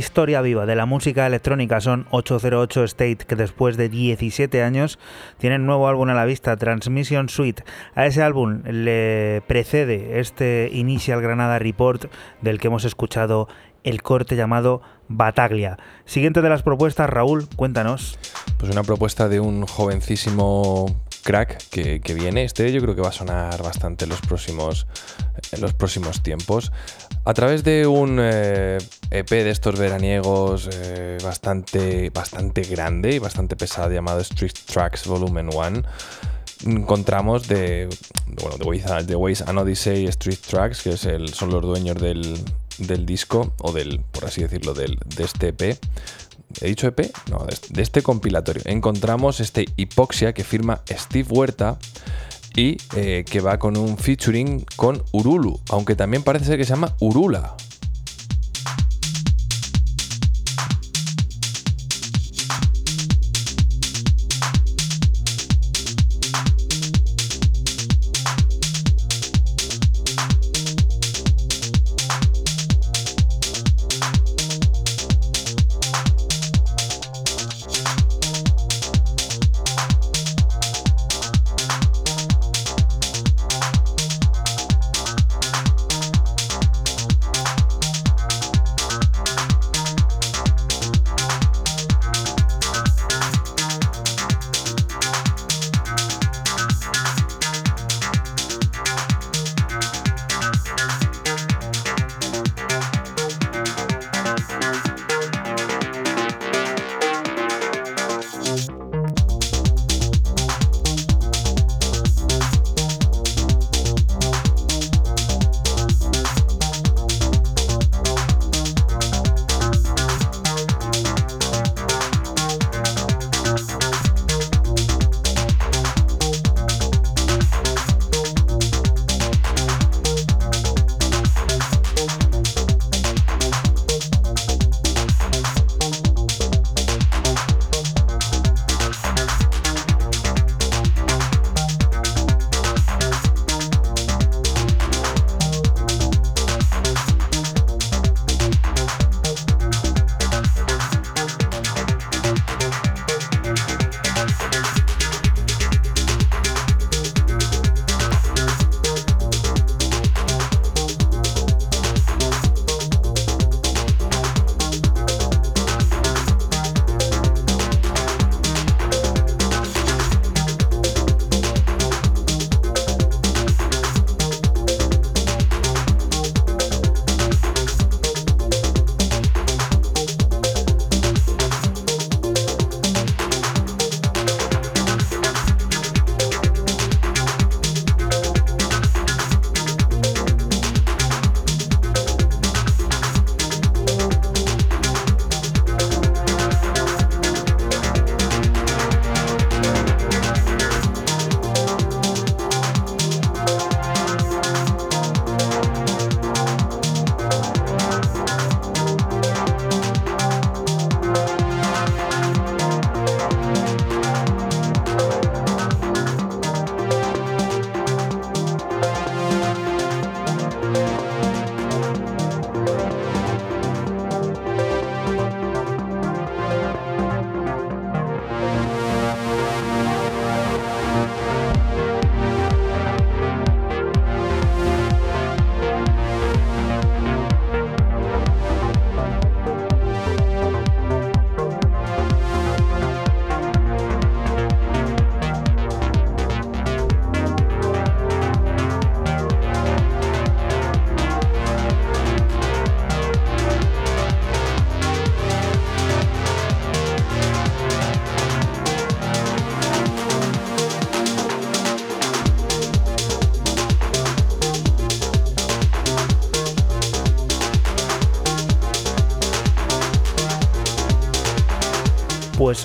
Historia viva de la música electrónica son 808 State, que después de 17 años tienen nuevo álbum a la vista, Transmission Suite. A ese álbum le precede este Initial Granada Report del que hemos escuchado el corte llamado Bataglia. Siguiente de las propuestas, Raúl, cuéntanos. Pues una propuesta de un jovencísimo crack que, viene. Este yo creo que va a sonar bastante en los próximos, los próximos tiempos. A través de un EP eh, e de estos veraniegos eh, bastante, bastante grande y bastante pesado llamado Street Tracks Volumen 1 encontramos de, bueno, de Ways, An Odyssey Street Tracks, que es el, son los dueños del, del disco, o del, por así decirlo, del, de este EP, ¿He dicho EP? No, de este compilatorio. Encontramos este Hipoxia que firma Steve Huerta y eh, que va con un featuring con Urulu, aunque también parece ser que se llama Urula.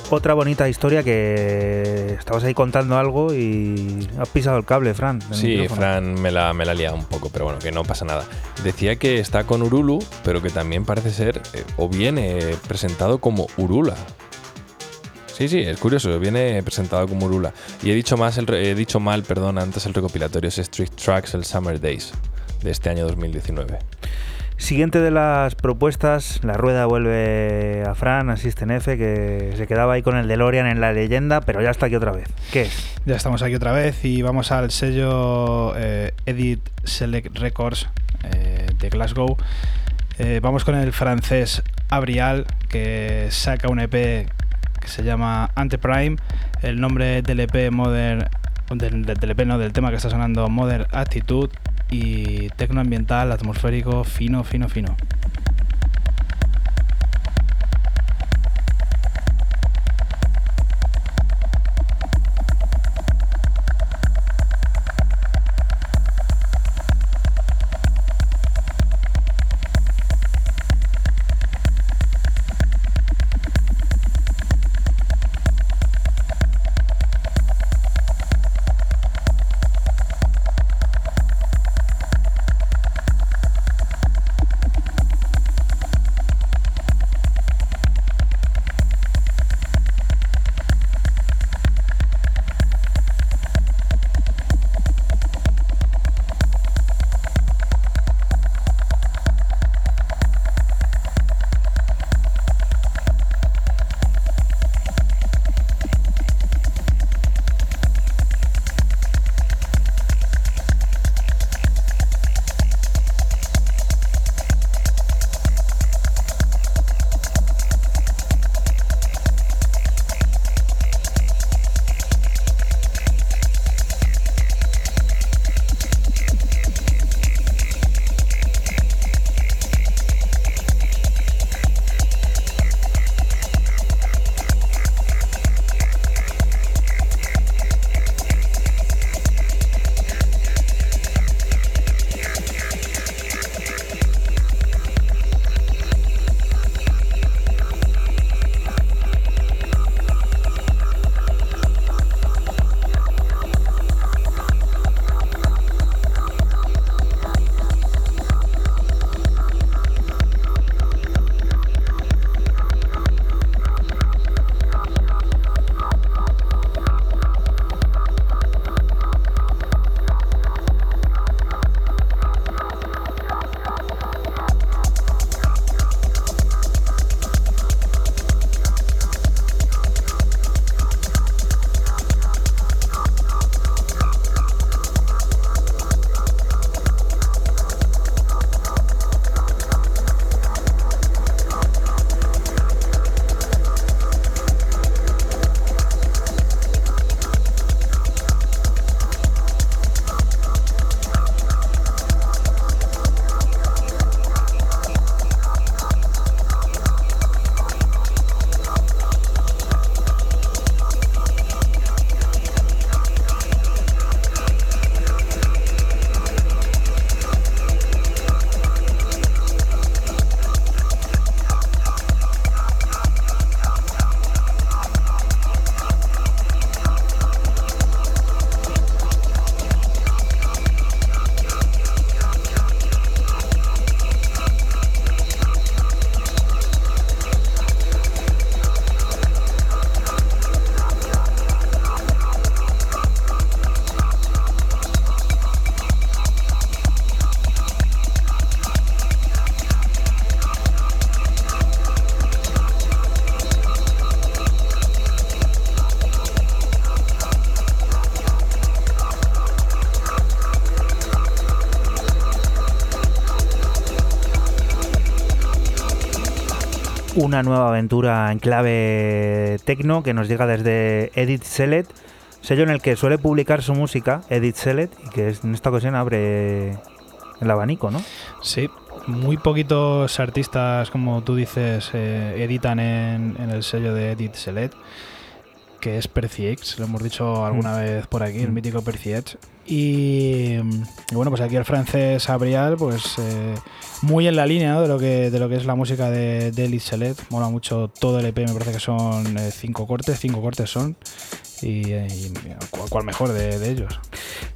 Otra bonita historia que estabas ahí contando algo y has pisado el cable, Fran. Sí, Fran me la, me la liado un poco, pero bueno, que no pasa nada. Decía que está con Urulu, pero que también parece ser, eh, o viene presentado como Urula. Sí, sí, es curioso, viene presentado como Urula. Y he dicho, más he dicho mal, perdón, antes el recopilatorio es Street Tracks, el Summer Days, de este año 2019. Siguiente de las propuestas, la rueda vuelve a Fran, asisten F, que se quedaba ahí con el DeLorean en la leyenda, pero ya está aquí otra vez. ¿Qué es? Ya estamos aquí otra vez y vamos al sello eh, Edit Select Records eh, de Glasgow. Eh, vamos con el francés Abrial, que saca un EP que se llama Anteprime. El nombre del EP Modern, del, del EP no, del tema que está sonando Modern Attitude y tecnoambiental, atmosférico, fino, fino, fino. Una nueva aventura en clave tecno que nos llega desde Edit Select, sello en el que suele publicar su música, Edit Select, y que en esta ocasión abre el abanico, ¿no? Sí, muy poquitos artistas, como tú dices, eh, editan en, en, el sello de Edit Select, que es Perciex, lo hemos dicho alguna mm. vez por aquí, el mm. mítico Perciex. Y, y, bueno, pues aquí el francés Abrial, pues eh, muy en la línea de, lo que, de lo que es la música de, de Elite. Mola mucho todo el EP, me parece que son eh, cinco cortes, cinco cortes son. Y, y cuál mejor de, de, ellos.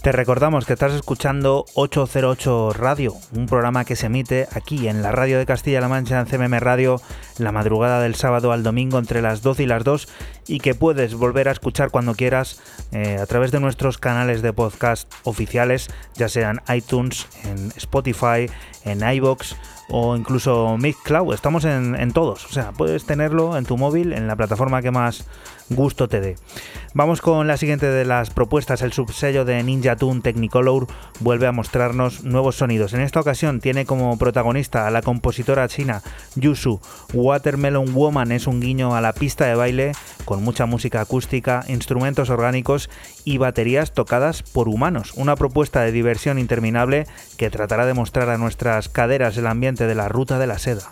Te recordamos que estás escuchando 808 Radio, un programa que se emite aquí en la radio de Castilla-La Mancha, en CMM Radio, la madrugada del sábado al domingo entre las 12 y las 2 y que puedes volver a escuchar cuando quieras eh, a través de nuestros canales de podcast oficiales, ya sean iTunes, en Spotify, en iBox o incluso Mixcloud. Estamos en, en todos, o sea, puedes tenerlo en tu móvil, en la plataforma que más gusto te dé. Vamos con la siguiente de las propuestas. El subsello de Ninja Tune Technicolor vuelve a mostrarnos nuevos sonidos. En esta ocasión tiene como protagonista a la compositora china Yusu. Watermelon Woman es un guiño a la pista de baile con mucha música acústica, instrumentos orgánicos y baterías tocadas por humanos. Una propuesta de diversión interminable que tratará de mostrar a nuestras caderas el ambiente de la ruta de la seda.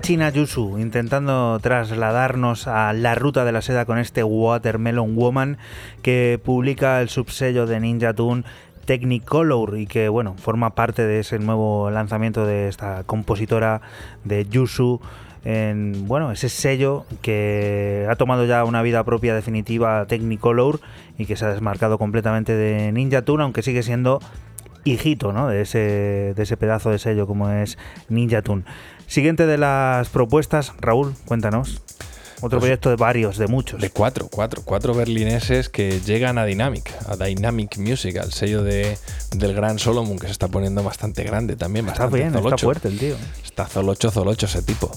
China Yusu, intentando trasladarnos a la ruta de la seda con este Watermelon Woman que publica el subsello de Ninja Tune Technicolor y que bueno, forma parte de ese nuevo lanzamiento de esta compositora de Yusu en bueno, ese sello que ha tomado ya una vida propia definitiva Technicolor y que se ha desmarcado completamente de Ninja Tune, aunque sigue siendo hijito ¿no? de, ese, de ese pedazo de sello como es Ninja Tune. Siguiente de las propuestas, Raúl, cuéntanos. Otro proyecto de varios, de muchos. De cuatro, cuatro, cuatro berlineses que llegan a Dynamic, a Dynamic Music, al sello de, del gran Solomon, que se está poniendo bastante grande también, está bastante bien, está zolocho. fuerte el tío. Está Zolocho, Zolocho ese tipo.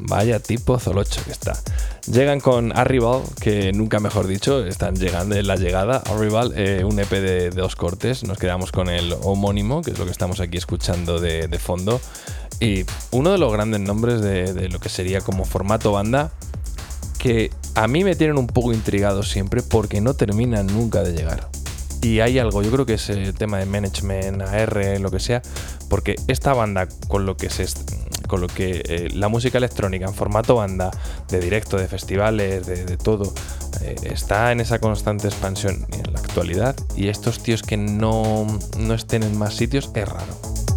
Vaya tipo Zolocho que está. Llegan con Arrival, que nunca mejor dicho, están llegando en la llegada. Arrival, eh, un EP de, de dos cortes. Nos quedamos con el homónimo, que es lo que estamos aquí escuchando de, de fondo. Y uno de los grandes nombres de, de lo que sería como formato banda, que a mí me tienen un poco intrigado siempre porque no terminan nunca de llegar. Y hay algo, yo creo que es el tema de management, AR, lo que sea, porque esta banda con lo que se con lo que eh, la música electrónica en formato banda, de directo, de festivales, de, de todo, eh, está en esa constante expansión en la actualidad. Y estos tíos que no, no estén en más sitios es raro.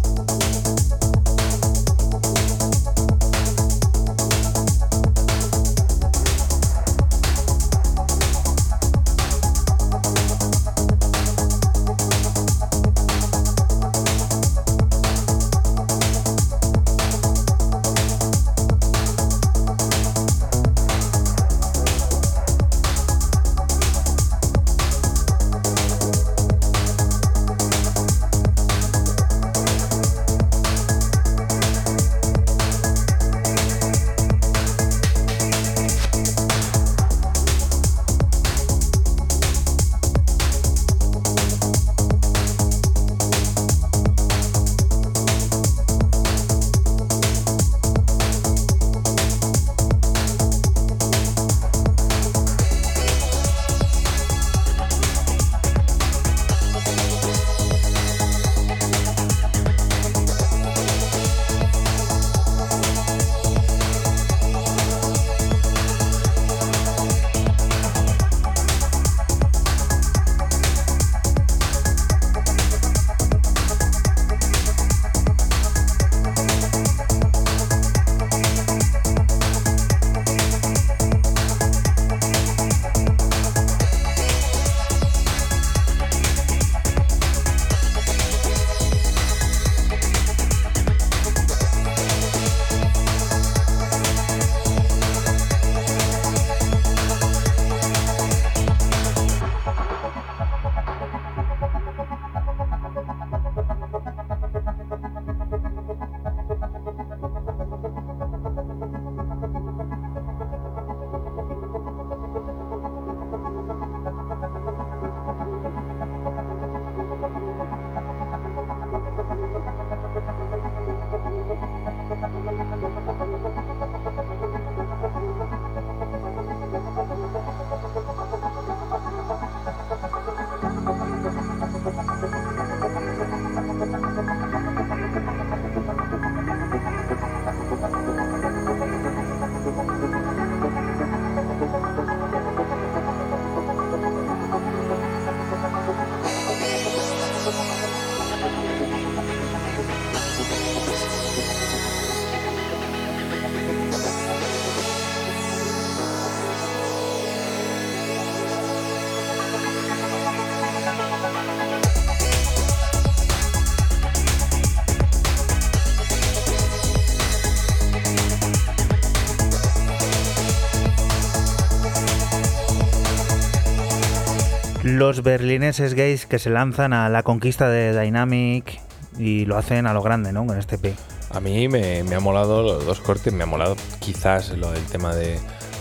Los berlineses gays que se lanzan a la conquista de Dynamic y lo hacen a lo grande, ¿no? Con este P. A mí me, me ha molado los dos cortes, me ha molado quizás lo del tema de,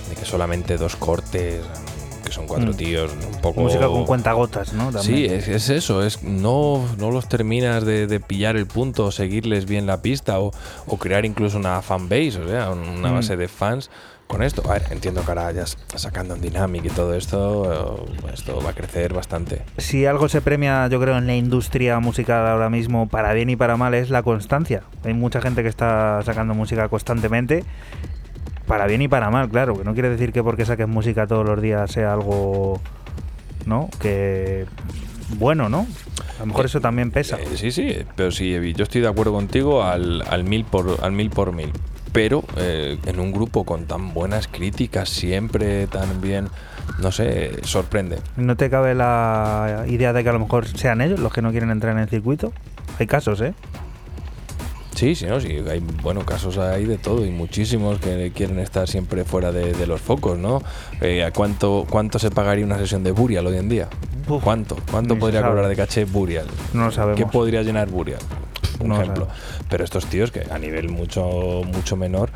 de que solamente dos cortes, que son cuatro Mm. tíos, un poco... Música con cuentagotas, ¿no? También. Sí, es, es eso, es no, no los terminas de, de pillar el punto, o seguirles bien la pista o, o crear incluso una fanbase, o sea, una Mm. base de fans con esto. A ver, entiendo que ahora ya sacando en Dynamic y todo esto, eh, esto va a crecer bastante. Si algo se premia, yo creo, en la industria musical ahora mismo, para bien y para mal, es la constancia. Hay mucha gente que está sacando música constantemente, para bien y para mal, claro. Que no quiere decir que porque saques música todos los días sea algo, ¿no? Que bueno, ¿no? A lo mejor Eh, eso también pesa. Eh, sí, sí, pero sí, yo estoy de acuerdo contigo al, al mil por al mil por mil. Pero eh, en un grupo con tan buenas críticas, siempre tan bien, no sé, sorprende. ¿No te cabe la idea de que a lo mejor sean ellos los que no quieren entrar en el circuito? Hay casos, ¿eh? Sí, sí, no, sí, hay bueno casos hay de todo y muchísimos que quieren estar siempre fuera de, de los focos, ¿no? Eh, ¿a cuánto, ¿Cuánto se pagaría una sesión de Burial hoy en día? Uf, ¿Cuánto? ¿Cuánto podría sabe. cobrar de caché Burial? No lo sabemos. ¿Qué podría llenar Burial? Un No lo ejemplo. Pero estos tíos que a nivel mucho mucho menor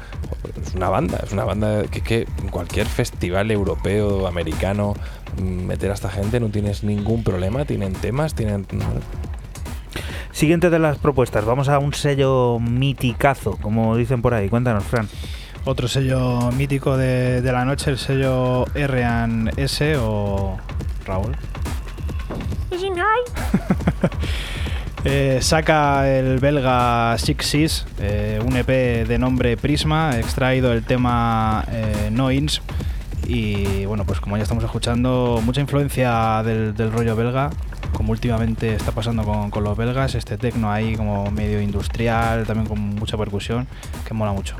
es una banda, es una banda que, que en cualquier festival europeo, americano, mm, meter a esta gente no tienes ningún problema, tienen temas, tienen Siguiente de las propuestas, vamos a un sello miticazo, como dicen por ahí. Cuéntanos, Fran. Otro sello mítico de, de la noche, el sello R&S o Raúl. Eh, saca el belga Six Seas, eh, un EP de nombre Prisma, extraído el tema eh, Noins. Y bueno, pues como ya estamos escuchando, mucha influencia del, rollo belga, como últimamente está pasando con, con los belgas, este tecno ahí como medio industrial, también con mucha percusión, que mola mucho.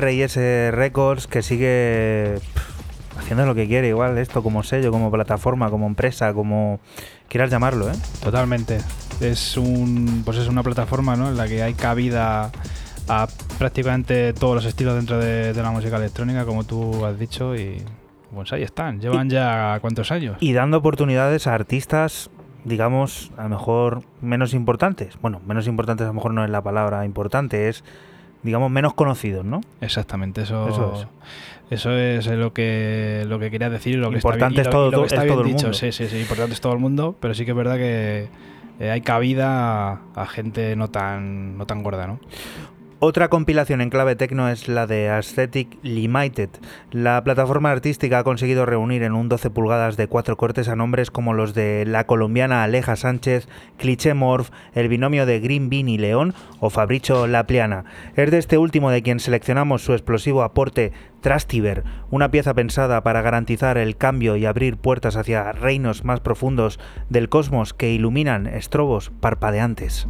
R&S Records que sigue pff, haciendo lo que quiere, igual esto como sello, como plataforma, como empresa, como quieras llamarlo, ¿eh? Totalmente. Es un pues es una plataforma ¿no? en la que hay cabida a prácticamente todos los estilos dentro de, de la música electrónica, como tú has dicho, y pues ahí están. Llevan ya cuántos años. Y dando oportunidades a artistas, digamos, a lo mejor menos importantes. Bueno, menos importantes a lo mejor no es la palabra importante, es, digamos, menos conocidos, ¿no? Exactamente, eso, Eso es. eso es lo que lo que quería decir lo que Importante está bien, es lo- todo- lo está es bien todo el dicho. mundo. Sí, sí, sí, importante es todo el mundo, pero sí que es verdad que eh, hay cabida a, a gente no tan no tan gorda, ¿no? Otra compilación en clave tecno es la de Aesthetic Limited. La plataforma artística ha conseguido reunir en un 12 pulgadas de cuatro cortes a nombres como los de la colombiana Aleja Sánchez, Cliché Morph, el binomio de Green Bean y León o Fabricio Lapliana. Es de este último de quien seleccionamos su explosivo aporte Trastiver, una pieza pensada para garantizar el cambio y abrir puertas hacia reinos más profundos del cosmos que iluminan estrobos parpadeantes.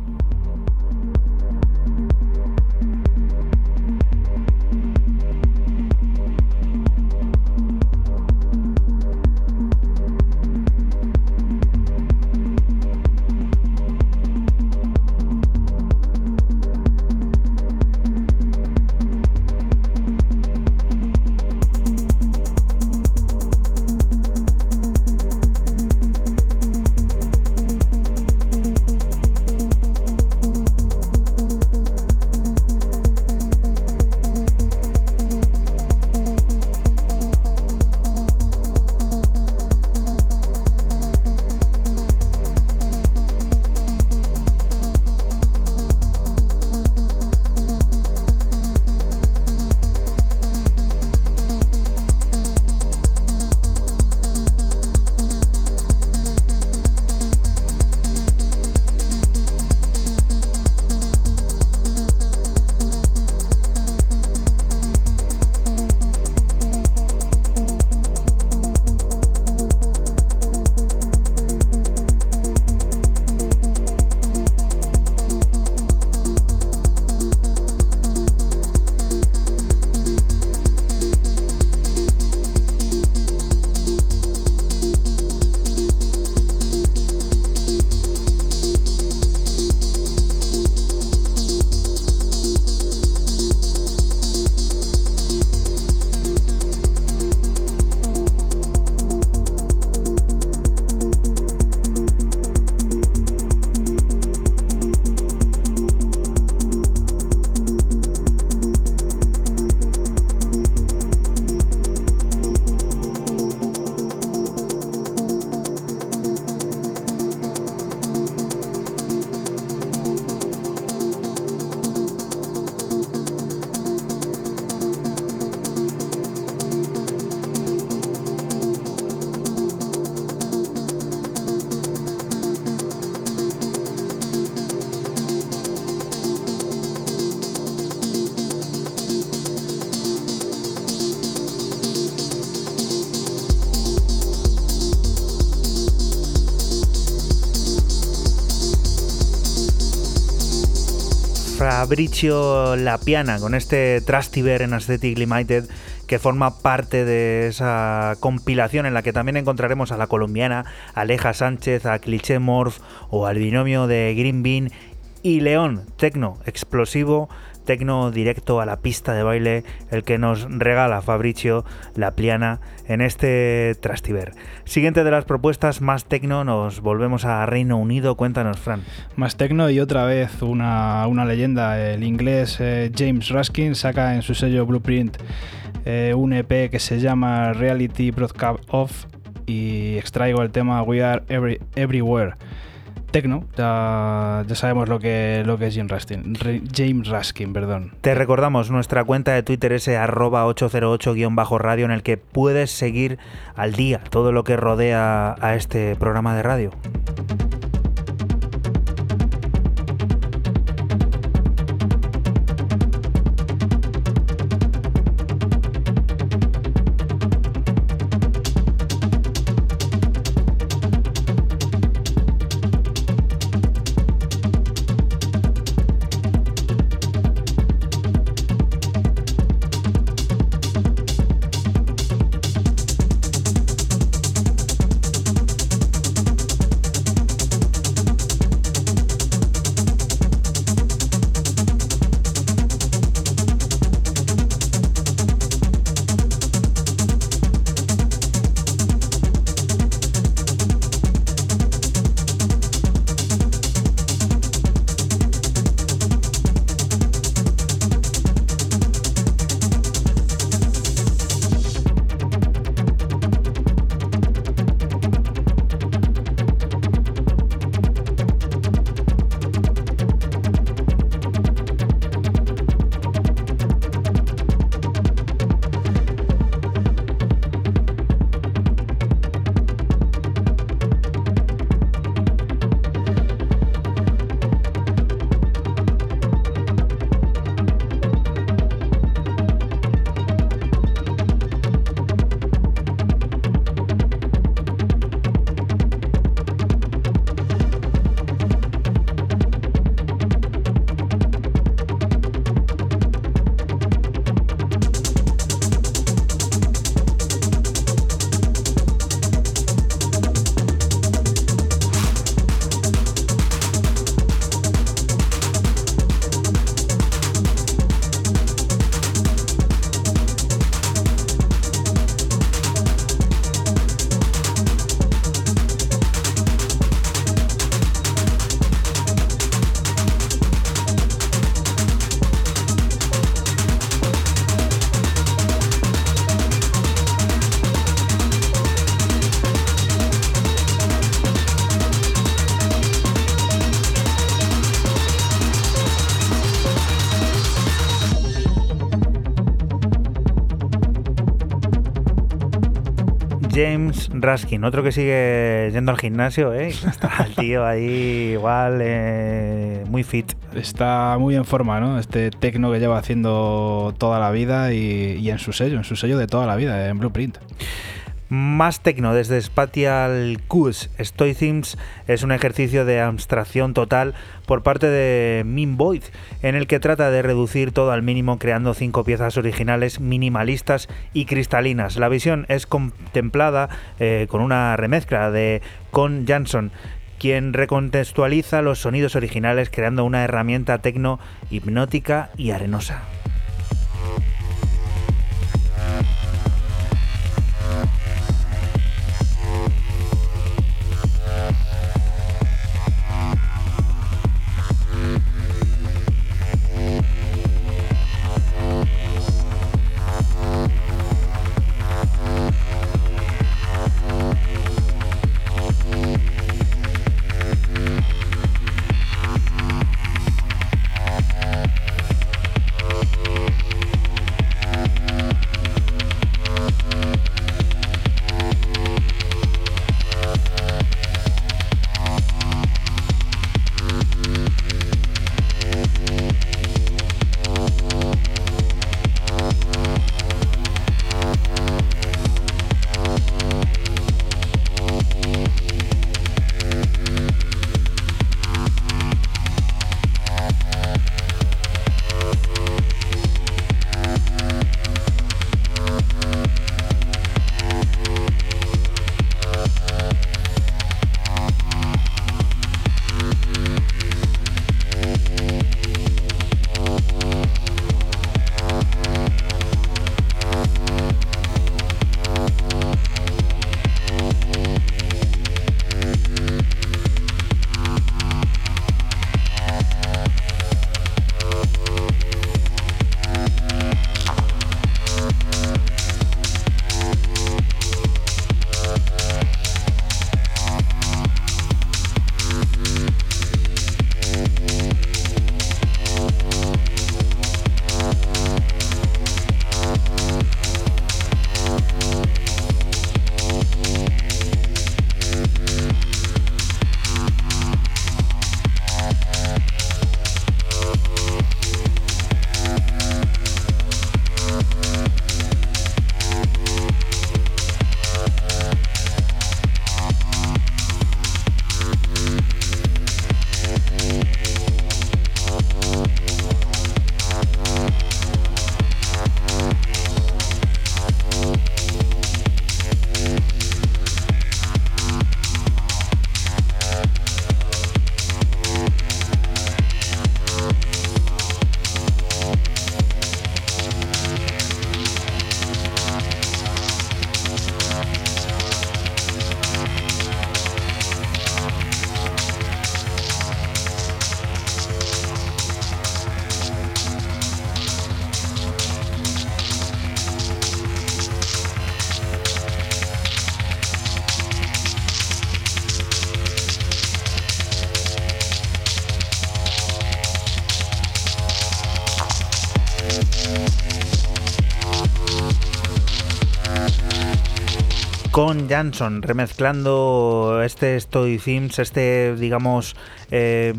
Fabrizio La Piana con este Trustiver en Aesthetic Limited que forma parte de esa compilación en la que también encontraremos a la colombiana Aleja Sánchez, a Cliché Morph o al binomio de Green Bean y León, tecno explosivo tecno directo a la pista de baile, el que nos regala Fabricio La Pliana en este Trastiver. Siguiente de las propuestas, más tecno, nos volvemos a Reino Unido. Cuéntanos, Fran. Más tecno y otra vez una, leyenda. El inglés eh, James Ruskin saca en su sello Blueprint eh, un EP que se llama Reality Broadcast Off y extraigo el tema We Are Everywhere. Tecno, ya, sabemos lo que, es James Ruskin, James. Perdón. Te recordamos, nuestra cuenta de Twitter es arroba 808-radio en el que puedes seguir al día todo lo que rodea a este programa de radio. James Raskin, otro que sigue yendo al gimnasio, ¿eh? Está el tío ahí igual eh, muy fit. Está muy en forma, ¿no? Este tecno que lleva haciendo toda la vida y, y en su sello, en su sello de toda la vida, en Blueprint. Más tecno desde Spatial Qs. Stoicisms es un ejercicio de abstracción total por parte de Min Void, en el que trata de reducir todo al mínimo creando cinco piezas originales minimalistas y cristalinas. La visión es contemplada eh, con una remezcla de Con Jansson, quien recontextualiza los sonidos originales creando una herramienta tecno hipnótica y arenosa. Con Jansson, remezclando este Story Themes, este, digamos, eh,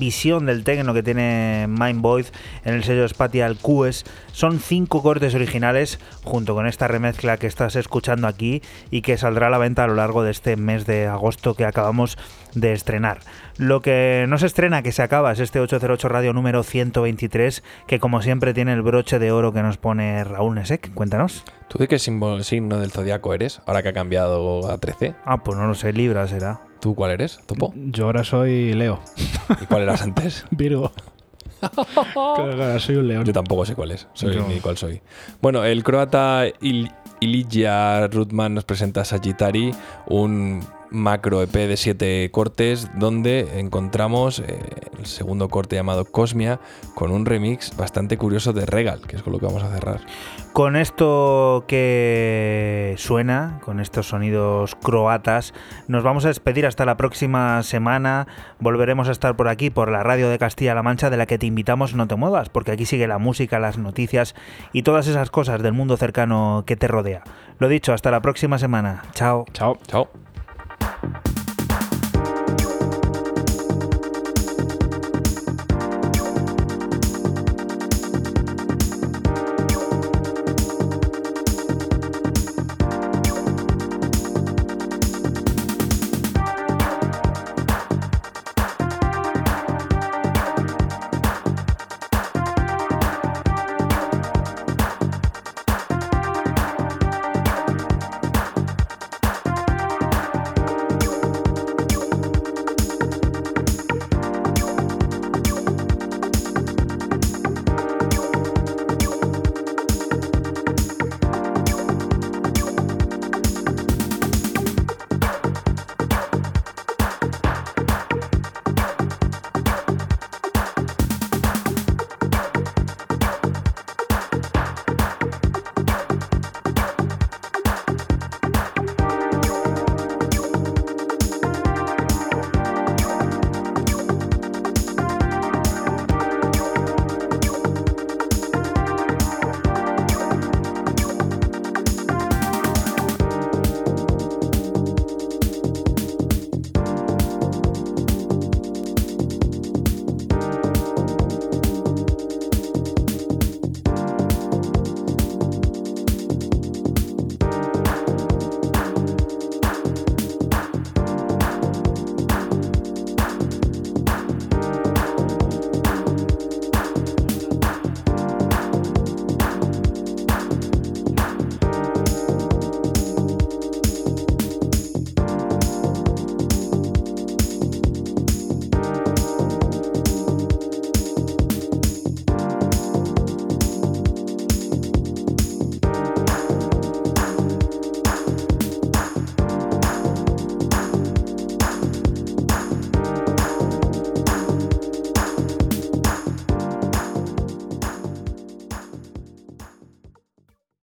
visión del tecno que tiene Mind Void en el sello Spatial QS. Son cinco cortes originales junto con esta remezcla que estás escuchando aquí y que saldrá a la venta a lo largo de este mes de agosto que acabamos de estrenar. Lo que no se estrena, que se acaba, es este 808 Radio número 123, que como siempre tiene el broche de oro que nos pone Raúl Nesek. Cuéntanos. ¿Tú de qué signo del zodiaco eres? Ahora que ha cambiado a 13. Ah, pues no lo sé, Libra será. ¿Tú cuál eres, Topo? Yo ahora soy Leo. ¿Y cuál eras antes? Virgo. claro, claro, soy un león. Yo tampoco sé cuál es, soy Yo- ni cuál soy. Bueno, el croata Il Ilija Rutman nos presenta Sagittari, un macro EP de siete cortes donde encontramos eh, el segundo corte llamado Cosmia con un remix bastante curioso de Regal, que es con lo que vamos a cerrar. Con esto que suena, con estos sonidos croatas, nos vamos a despedir hasta la próxima semana. Volveremos a estar por aquí, por la radio de Castilla-La Mancha, de la que te invitamos no te muevas, porque aquí sigue la música, las noticias y todas esas cosas del mundo cercano que te rodea. Lo dicho, hasta la próxima semana. Chao. Chao. Chao.